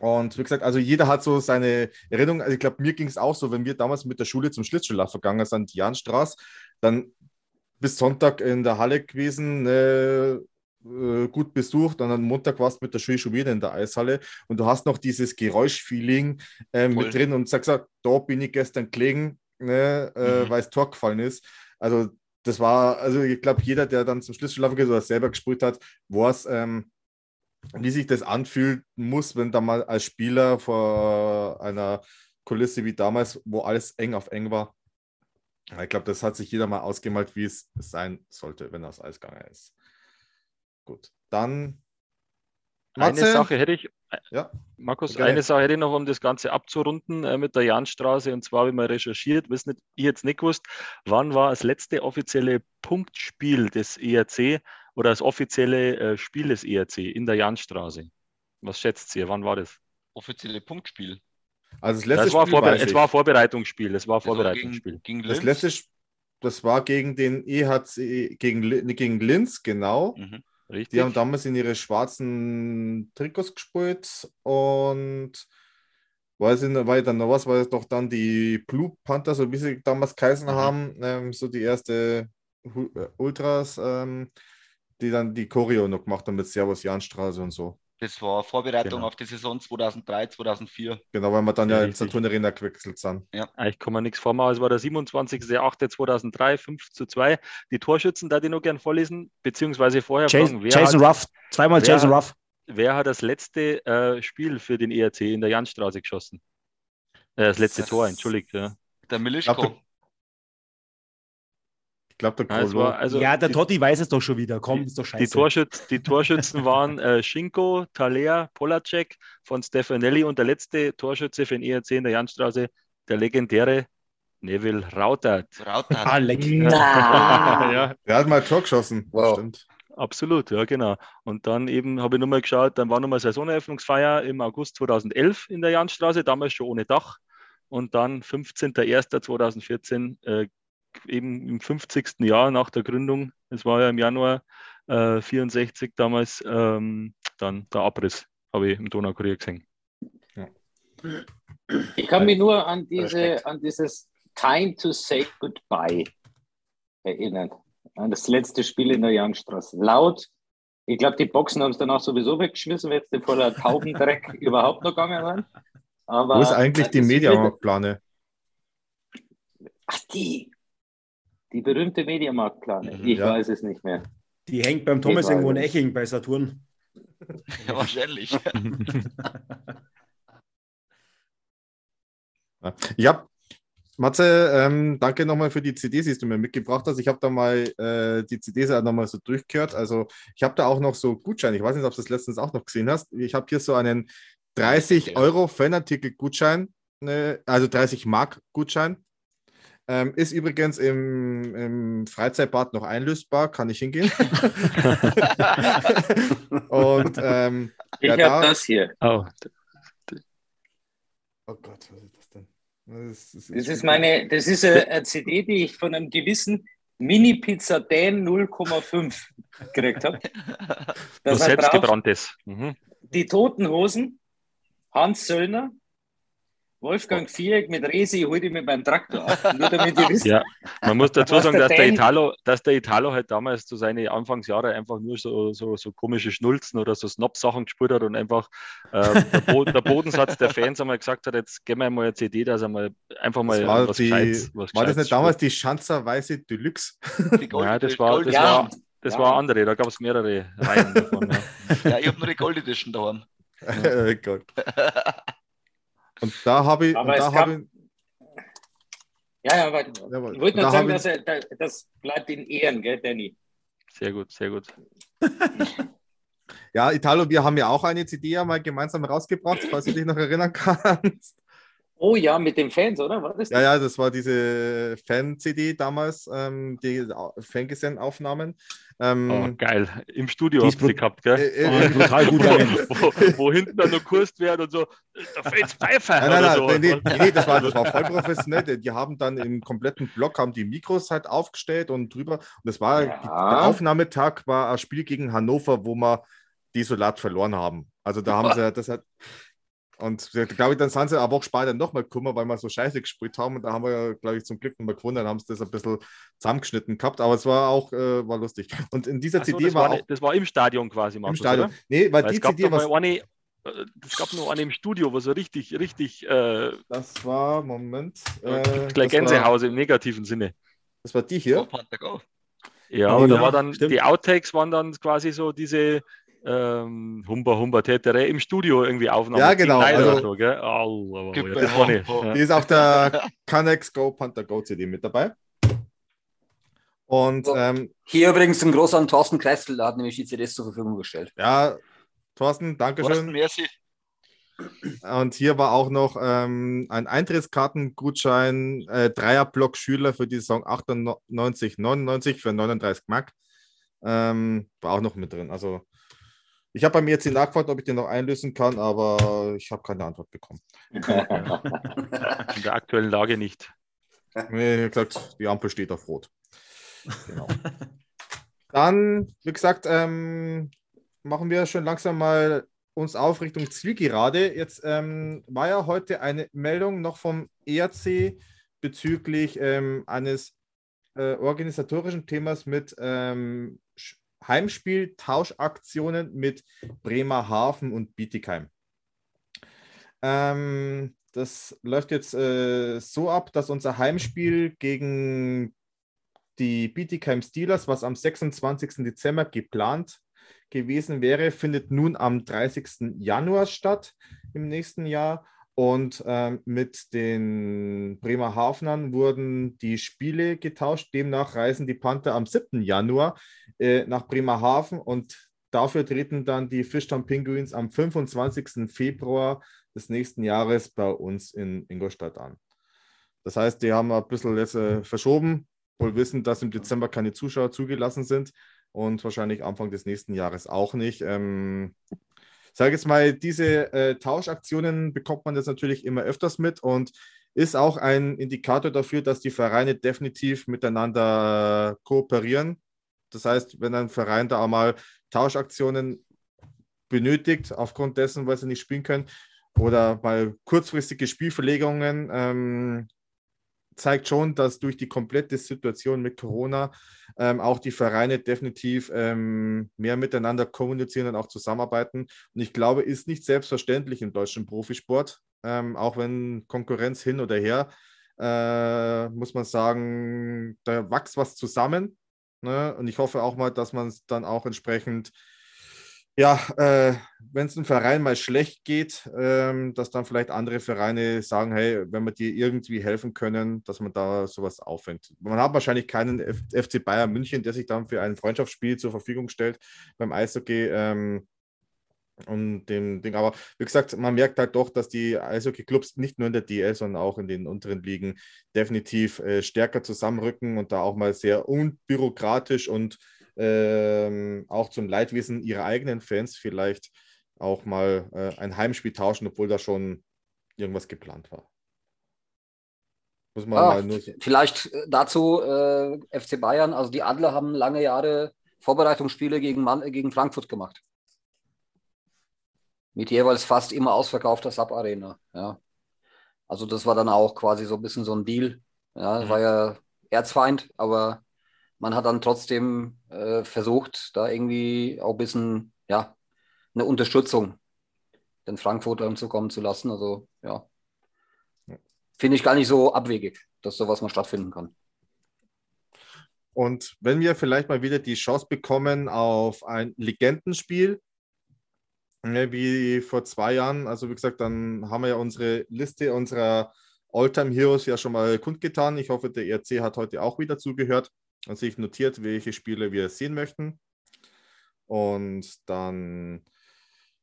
Und wie gesagt, also jeder hat so seine Erinnerung. Also ich glaube, mir ging es auch so, wenn wir damals mit der Schule zum Schlittschuhlauf vergangen sind, die Janstraße, dann bis Sonntag in der Halle gewesen, ne, äh, gut besucht. Und am Montag warst du mit der Schule schon wieder in der Eishalle und du hast noch dieses Geräuschfeeling äh, mit drin und sagst, da bin ich gestern gelegen, ne, äh, mhm. weil es Tor gefallen ist. Also das war, also ich glaube, jeder, der dann zum Schlüssellauf geht oder selber gespielt hat, weiß, ähm, wie sich das anfühlen muss, wenn da mal als Spieler vor einer Kulisse wie damals, wo alles eng auf eng war, ich glaube, das hat sich jeder mal ausgemalt, wie es sein sollte, wenn er aus Eis gegangen ist. Gut, dann. Matze. Eine Sache hätte ich, ja. Markus, okay. eine Sache hätte ich noch, um das Ganze abzurunden äh, mit der Janstraße. Und zwar, wie man recherchiert, wissen nicht, ich jetzt nicht gewusst, wann war das letzte offizielle Punktspiel des ERC oder das offizielle äh, Spiel des ERC in der Janstraße? Was schätzt ihr? Wann war das? Offizielle Punktspiel. Also das letzte das war Spiel es war Vorbereitungsspiel. Es war Vorbereitungsspiel. Gegen, gegen das letzte das war gegen den EHC, gegen, gegen Linz, genau. Mhm, richtig. Die haben damals in ihre schwarzen Trikots gespielt und weiß ich, war dann noch was, weil es doch dann die Blue Panther, so wie sie damals geheißen mhm. haben, ähm, so die erste äh, Ultras, ähm, die dann die Choreo noch gemacht haben mit Servus Janstraße und so. Das war Vorbereitung genau. auf die Saison 2003, 2004. Genau, weil wir dann ja, ja in Saturn Arena gewechselt sind. Ja. Ich kann mir nichts vormachen. Es war der 27.08.2003, 5 zu 2. Die Torschützen, da die noch gern vorlesen, beziehungsweise vorher Jason, fragen, Jason hat, Ruff, zweimal Jason Ruff. Wer hat das letzte äh, Spiel für den ERC in der Janstraße geschossen? Äh, das letzte das Tor, entschuldigt. Ja. Der Milischko. Ich glaube, der also, also Ja, der Totti weiß es doch schon wieder. Komm, ist doch scheiße. Die, Torschütz, die Torschützen waren äh, Schinko, Thaler, Polacek von Stefanelli und der letzte Torschütze für den ERC in der Janstraße, der legendäre Neville Rautert. Rautert. Ah, ja. Der hat mal Tor geschossen. Wow. Stimmt. Absolut, ja, genau. Und dann eben habe ich nochmal geschaut, dann war nochmal Saisoneröffnungsfeier im August 2011 in der Janstraße, damals schon ohne Dach. Und dann 15.01.2014 äh, eben im 50. Jahr nach der Gründung, es war ja im Januar äh, 64 damals, ähm, dann der Abriss, habe ich im Donaukurier gesehen. Ja. Ich kann mich nur an, diese, an dieses Time to Say Goodbye erinnern. An das letzte Spiel in der Jahnstraße. Laut, ich glaube, die Boxen haben es danach sowieso weggeschmissen, weil sie voller Taubendreck überhaupt noch gegangen waren. Aber, Wo ist eigentlich die Mediamarktplane? Ach, die. Die berühmte Mediamarktplane. Mhm, ich ja. weiß es nicht mehr. Die hängt beim Thomas irgendwo in Eching bei Saturn. Ja, wahrscheinlich. ich habe Matze, ähm, danke nochmal für die CDs, die du mir mitgebracht hast. Ich habe da mal äh, die CDs auch nochmal so durchgehört. Also ich habe da auch noch so Gutscheine. Ich weiß nicht, ob du das letztens auch noch gesehen hast. Ich habe hier so einen 30 Euro Fanartikel-Gutschein, ne, also 30 Mark Gutschein. Ähm, ist übrigens im, im Freizeitbad noch einlösbar, kann ich hingehen. Und ähm, ich ja, habe da, das hier. Oh. oh Gott, was ist das denn? Das ist, das ist meine, das ist eine CD, die ich von einem gewissen Mini-Pizza Dan 0,5 gekriegt habe. Das selbstgebranntes. Mhm. Die Toten Hosen, Hans Söllner, Wolfgang Viereck mit Resi hol ich mir beim Traktor ab, nur damit ihr wisst. Ja, man muss dazu sagen, dass der, Italo, dass der Italo halt damals zu seinen Anfangsjahren einfach nur so, so, so komische Schnulzen oder so Snob-Sachen gespielt hat und einfach äh, der, Boden, der, Bodensatz der Fans einmal gesagt hat, jetzt gehen wir mal eine CD, dass er mal einfach mal das war was die, Gescheites, was War das nicht damals die Schanzer Weiße Deluxe? ja, das war, das ja. war, das ja. war andere, da gab es mehrere Reihen davon. Ja, ja ich habe nur die Gold Edition daheim. oh Gott. Und da habe ich. Aber da gab, ich ja, ja, aber ja, ich wollte nur sagen, dass er, das bleibt in Ehren, gell, Danny? Sehr gut, sehr gut. ja, Italo, wir haben ja auch eine CD ja mal gemeinsam rausgebracht, falls du dich noch erinnern kannst. Oh ja, mit den Fans, oder? War das ja, ja, das war diese Fan-CD damals, ähm, die Fangesang-Aufnahmen. Ähm, oh, geil. Im Studio hast du gehabt, gell? Äh, äh, oh, total gut. wo, wo, hinten dann noch kurst werden und so, der Fans Pfeifer. Nein, nein, nein, so. nee, nee, das war, das war voll professionell. Die haben dann im kompletten Block haben die Mikros halt aufgestellt und drüber. Und das war, ja. der Aufnahmetag war ein Spiel gegen Hannover, wo wir Desolat verloren haben. Also da haben sie, das hat, und glaube ich, dann sind sie eine Woche später nochmal gekommen, weil wir so scheiße gespielt haben. Und da haben wir, glaube ich, zum Glück nochmal gewonnen. Dann haben sie das ein bisschen zusammengeschnitten gehabt. Aber es war auch äh, war lustig. Und in dieser so, CD das war. Auch, das war im Stadion quasi, Markus, Im Stadion. Oder? Nee, weil, weil die CD war. Eine, äh, es gab nur eine im Studio, wo so richtig, richtig. Äh, das war, Moment. Äh, gleich Gänsehause im negativen Sinne. Das war die hier. Ja, oh, da ja, war dann, stimmt. die Outtakes waren dann quasi so diese ähm, Humba Humba Tetere im Studio irgendwie aufgenommen. Ja, genau. Also, so, gell? Oh, oh, oh, ja, Die ist auf der Canex Go Panther Go CD mit dabei. Und ähm, hier übrigens ein großer an Thorsten Kreisel, der hat nämlich die CDs zur Verfügung gestellt. Ja, Thorsten, danke schön. Merci. Und hier war auch noch ähm, ein Eintrittskartengutschein, äh, Dreierblock Schüler für die Saison 98, 99 für 39 Mark. Ähm, war auch noch mit drin. Also ich habe bei mir jetzt nachgefragt, ob ich den noch einlösen kann, aber ich habe keine Antwort bekommen. In der aktuellen Lage nicht. Nee, wie gesagt, die Ampel steht auf Rot. Genau. Dann, wie gesagt, ähm, machen wir schon langsam mal uns auf Richtung Zielgerade. Jetzt ähm, war ja heute eine Meldung noch vom ERC bezüglich ähm, eines äh, organisatorischen Themas mit ähm, Heimspiel-Tauschaktionen mit Bremerhaven und Bietigheim. Ähm, das läuft jetzt äh, so ab, dass unser Heimspiel gegen die Bietigheim Steelers, was am 26. Dezember geplant gewesen wäre, findet nun am 30. Januar statt im nächsten Jahr. Und ähm, mit den Bremerhavenern wurden die Spiele getauscht. Demnach reisen die Panther am 7. Januar äh, nach Bremerhaven und dafür treten dann die Fischtown Penguins am 25. Februar des nächsten Jahres bei uns in Ingolstadt an. Das heißt, die haben ein bisschen jetzt, äh, verschoben, wohl wissen, dass im Dezember keine Zuschauer zugelassen sind und wahrscheinlich Anfang des nächsten Jahres auch nicht. Ähm, sage jetzt mal, diese äh, Tauschaktionen bekommt man jetzt natürlich immer öfters mit und ist auch ein Indikator dafür, dass die Vereine definitiv miteinander kooperieren. Das heißt, wenn ein Verein da auch mal Tauschaktionen benötigt, aufgrund dessen, weil sie nicht spielen können, oder mal kurzfristige Spielverlegungen, ähm, zeigt schon, dass durch die komplette Situation mit Corona ähm, auch die Vereine definitiv ähm, mehr miteinander kommunizieren und auch zusammenarbeiten. Und ich glaube, ist nicht selbstverständlich im deutschen Profisport, ähm, auch wenn Konkurrenz hin oder her, äh, muss man sagen, da wächst was zusammen. Ne? Und ich hoffe auch mal, dass man es dann auch entsprechend ja, äh, wenn es einem Verein mal schlecht geht, ähm, dass dann vielleicht andere Vereine sagen, hey, wenn wir dir irgendwie helfen können, dass man da sowas auffängt. Man hat wahrscheinlich keinen F FC Bayern München, der sich dann für ein Freundschaftsspiel zur Verfügung stellt beim Eishockey. Ähm, und dem Ding. Aber wie gesagt, man merkt halt doch, dass die Eishockey-Clubs nicht nur in der DL, sondern auch in den unteren Ligen definitiv äh, stärker zusammenrücken und da auch mal sehr unbürokratisch und ähm, auch zum Leidwesen ihrer eigenen Fans vielleicht auch mal äh, ein Heimspiel tauschen, obwohl da schon irgendwas geplant war. Muss man ah, mal nur vielleicht äh, dazu äh, FC Bayern, also die Adler haben lange Jahre Vorbereitungsspiele gegen, Mann, gegen Frankfurt gemacht. Mit jeweils fast immer ausverkaufter Sub-Arena. Ja. Also das war dann auch quasi so ein bisschen so ein Deal. Ja, mhm. war ja Erzfeind, aber man hat dann trotzdem äh, versucht, da irgendwie auch ein bisschen, ja, eine Unterstützung den Frankfurtern zukommen zu lassen. Also, ja, finde ich gar nicht so abwegig, dass sowas mal stattfinden kann. Und wenn wir vielleicht mal wieder die Chance bekommen auf ein Legendenspiel, ne, wie vor zwei Jahren, also wie gesagt, dann haben wir ja unsere Liste unserer Alltime Heroes ja schon mal kundgetan. Ich hoffe, der ERC hat heute auch wieder zugehört und sich notiert, welche Spiele wir sehen möchten. Und dann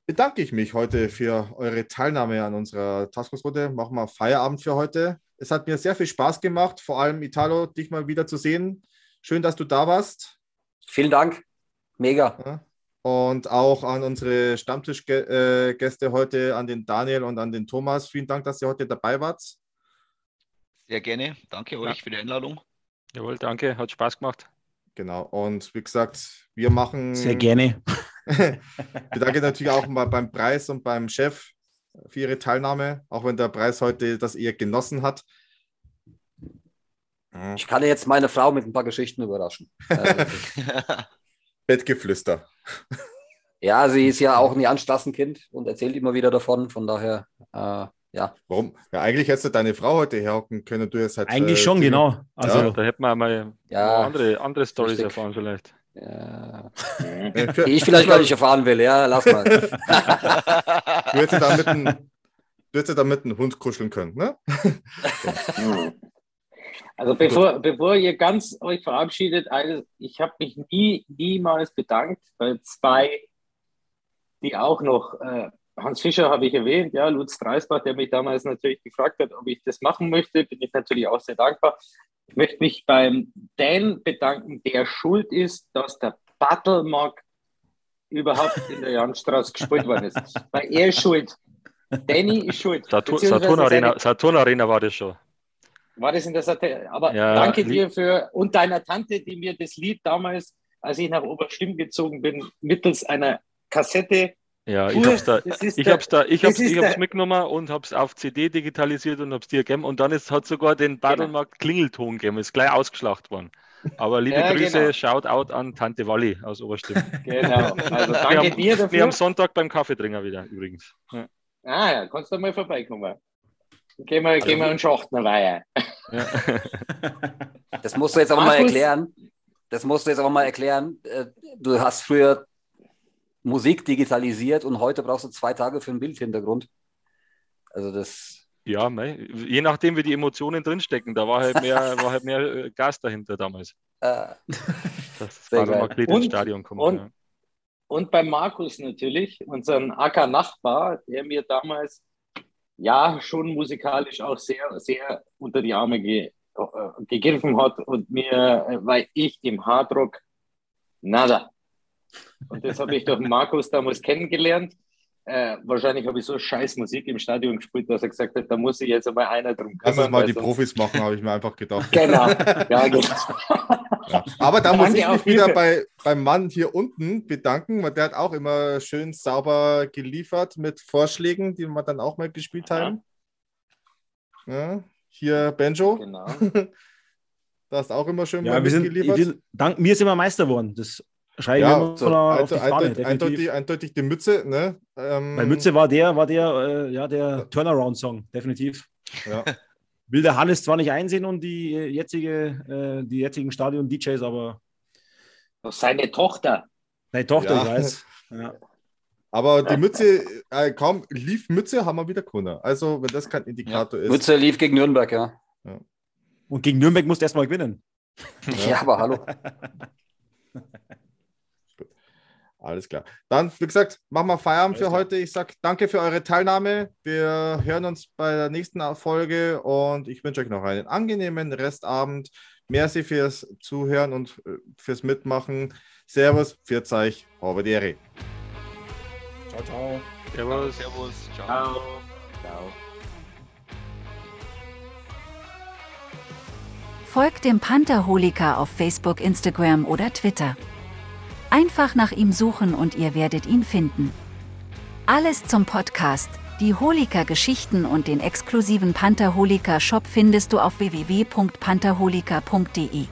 bedanke ich mich heute für eure Teilnahme an unserer Taskforce-Runde. Machen wir Feierabend für heute. Es hat mir sehr viel Spaß gemacht, vor allem Italo, dich mal wieder zu sehen. Schön, dass du da warst. Vielen Dank. Mega. Und auch an unsere Stammtischgäste heute, an den Daniel und an den Thomas. Vielen Dank, dass ihr heute dabei wart. Sehr gerne. Danke euch ja. für die Einladung. Jawohl, danke, hat Spaß gemacht. Genau, und wie gesagt, wir machen. Sehr gerne. ich danke natürlich auch mal beim Preis und beim Chef für ihre Teilnahme, auch wenn der Preis heute das eher genossen hat. Ich kann jetzt meine Frau mit ein paar Geschichten überraschen. Bettgeflüster. Ja, sie ist ja auch ein Jan Stassenkind und erzählt immer wieder davon. Von daher äh, ja. Warum? Ja, eigentlich hättest du deine Frau heute herhocken können. Du jetzt halt, eigentlich äh, schon, genau. Also, ja. da hätten wir mal ja. andere, andere Stories erfahren, vielleicht. Ja. Die ich vielleicht gar nicht erfahren will, ja, lass mal. du hättest da mit einem, da mit einem Hund kuscheln können, ne? Also bevor, bevor ihr ganz euch verabschiedet, ich habe mich nie, niemals bedankt bei zwei, die auch noch äh, Hans Fischer habe ich erwähnt, ja, Lutz Dreisbach, der mich damals natürlich gefragt hat, ob ich das machen möchte, bin ich natürlich auch sehr dankbar. Ich möchte mich beim Dan bedanken, der schuld ist, dass der Battlemark überhaupt in der Janstraße gespielt worden ist. Weil er ist schuld. Danny ist schuld. Saturn, Saturn, Arena, Saturn Arena war das schon. War das in der Saturn? Aber ja, danke dir für und deiner Tante, die mir das Lied damals, als ich nach Oberstimm gezogen bin, mittels einer Kassette ja, ich hab's da, ich hab's da, ich hab's, ich hab's mitgenommen und hab's auf CD digitalisiert und hab's dir gegeben und dann ist, hat sogar den Battlemarkt genau. Klingelton gegeben, ist gleich ausgeschlacht worden. Aber liebe ja, Grüße, genau. Shoutout an Tante Walli aus Oberstimm. Genau, also danke wir dir dafür. Wir am Sonntag beim Kaffeetrinker wieder übrigens. Ja. Ah ja, kannst du mal vorbeikommen. Gehen wir, also, gehen wir einen Schachten Weihe. Ja. Das musst du jetzt aber mal erklären. Das musst du jetzt aber mal erklären. Äh, du hast früher Musik digitalisiert und heute brauchst du zwei Tage für einen Bildhintergrund. Also das. Ja, je nachdem, wie die Emotionen drinstecken, da war halt mehr, war halt mehr äh, Gas dahinter damals. Äh, das war dann ins Stadion kommt. Und, ja. und bei Markus natürlich, unseren Acker-Nachbar, der mir damals ja schon musikalisch auch sehr, sehr unter die Arme ge, äh, gegriffen hat und mir, äh, weil ich im Hardrock nada, und das habe ich durch Markus damals kennengelernt. äh, wahrscheinlich habe ich so scheiß Musik im Stadion gespielt, dass er gesagt hat, da muss sich jetzt einmal einer drum kümmern. Lass es mal die Profis machen, habe ich mir einfach gedacht. Genau, ja, genau. Ja. Aber da muss ich auch mich wieder bei, beim Mann hier unten bedanken, weil der hat auch immer schön sauber geliefert mit Vorschlägen, die wir dann auch mal gespielt haben. Ja, hier Benjo, genau. da hast auch immer schön Ja, mal wir sind, mitgeliefert. wir, dank mir sind wir Meister geworden. Das schreibe Ja, immer so, auf also die Fahne. eindeutig, eindeutig, eindeutig die Mütze, ne? Ähm, Weil Mütze war der, war der, äh, ja, der Turnaround-Song, definitiv. Ja. Will der Hannes zwar nicht einsehen und die äh, jetzige, äh, die jetzigen Stadion-DJs, aber Seine Tochter. nein, Tochter, Ja. ich weiß. Ja. Aber die Mütze, äh, kaum lief Mütze, haben wir wieder gewonnen. Also, wenn das kein Indikator ist. Mütze lief gegen Nürnberg, ja. Und gegen Nürnberg musst du erstmal gewinnen. Ja, aber hallo. Alles klar. Dann, wie gesagt, machen wir Feierabend Alles für klar. heute. Ich sage danke für eure Teilnahme. Wir hören uns bei der nächsten Folge und ich wünsche euch noch einen angenehmen Restabend. Merci fürs Zuhören und äh, fürs Mitmachen. Servus, pfiat euch, Horbediere. Ciao, ciao. Servus. Servus. Ciao. Ciao. Ciao. Folgt dem Pantherholiker auf Facebook, Instagram oder Twitter. Einfach nach ihm suchen und ihr werdet ihn finden. Alles zum Podcast, die Holiker-Geschichten und den exklusiven Pantherholiker-Shop findest du auf www.pantherholiker.de.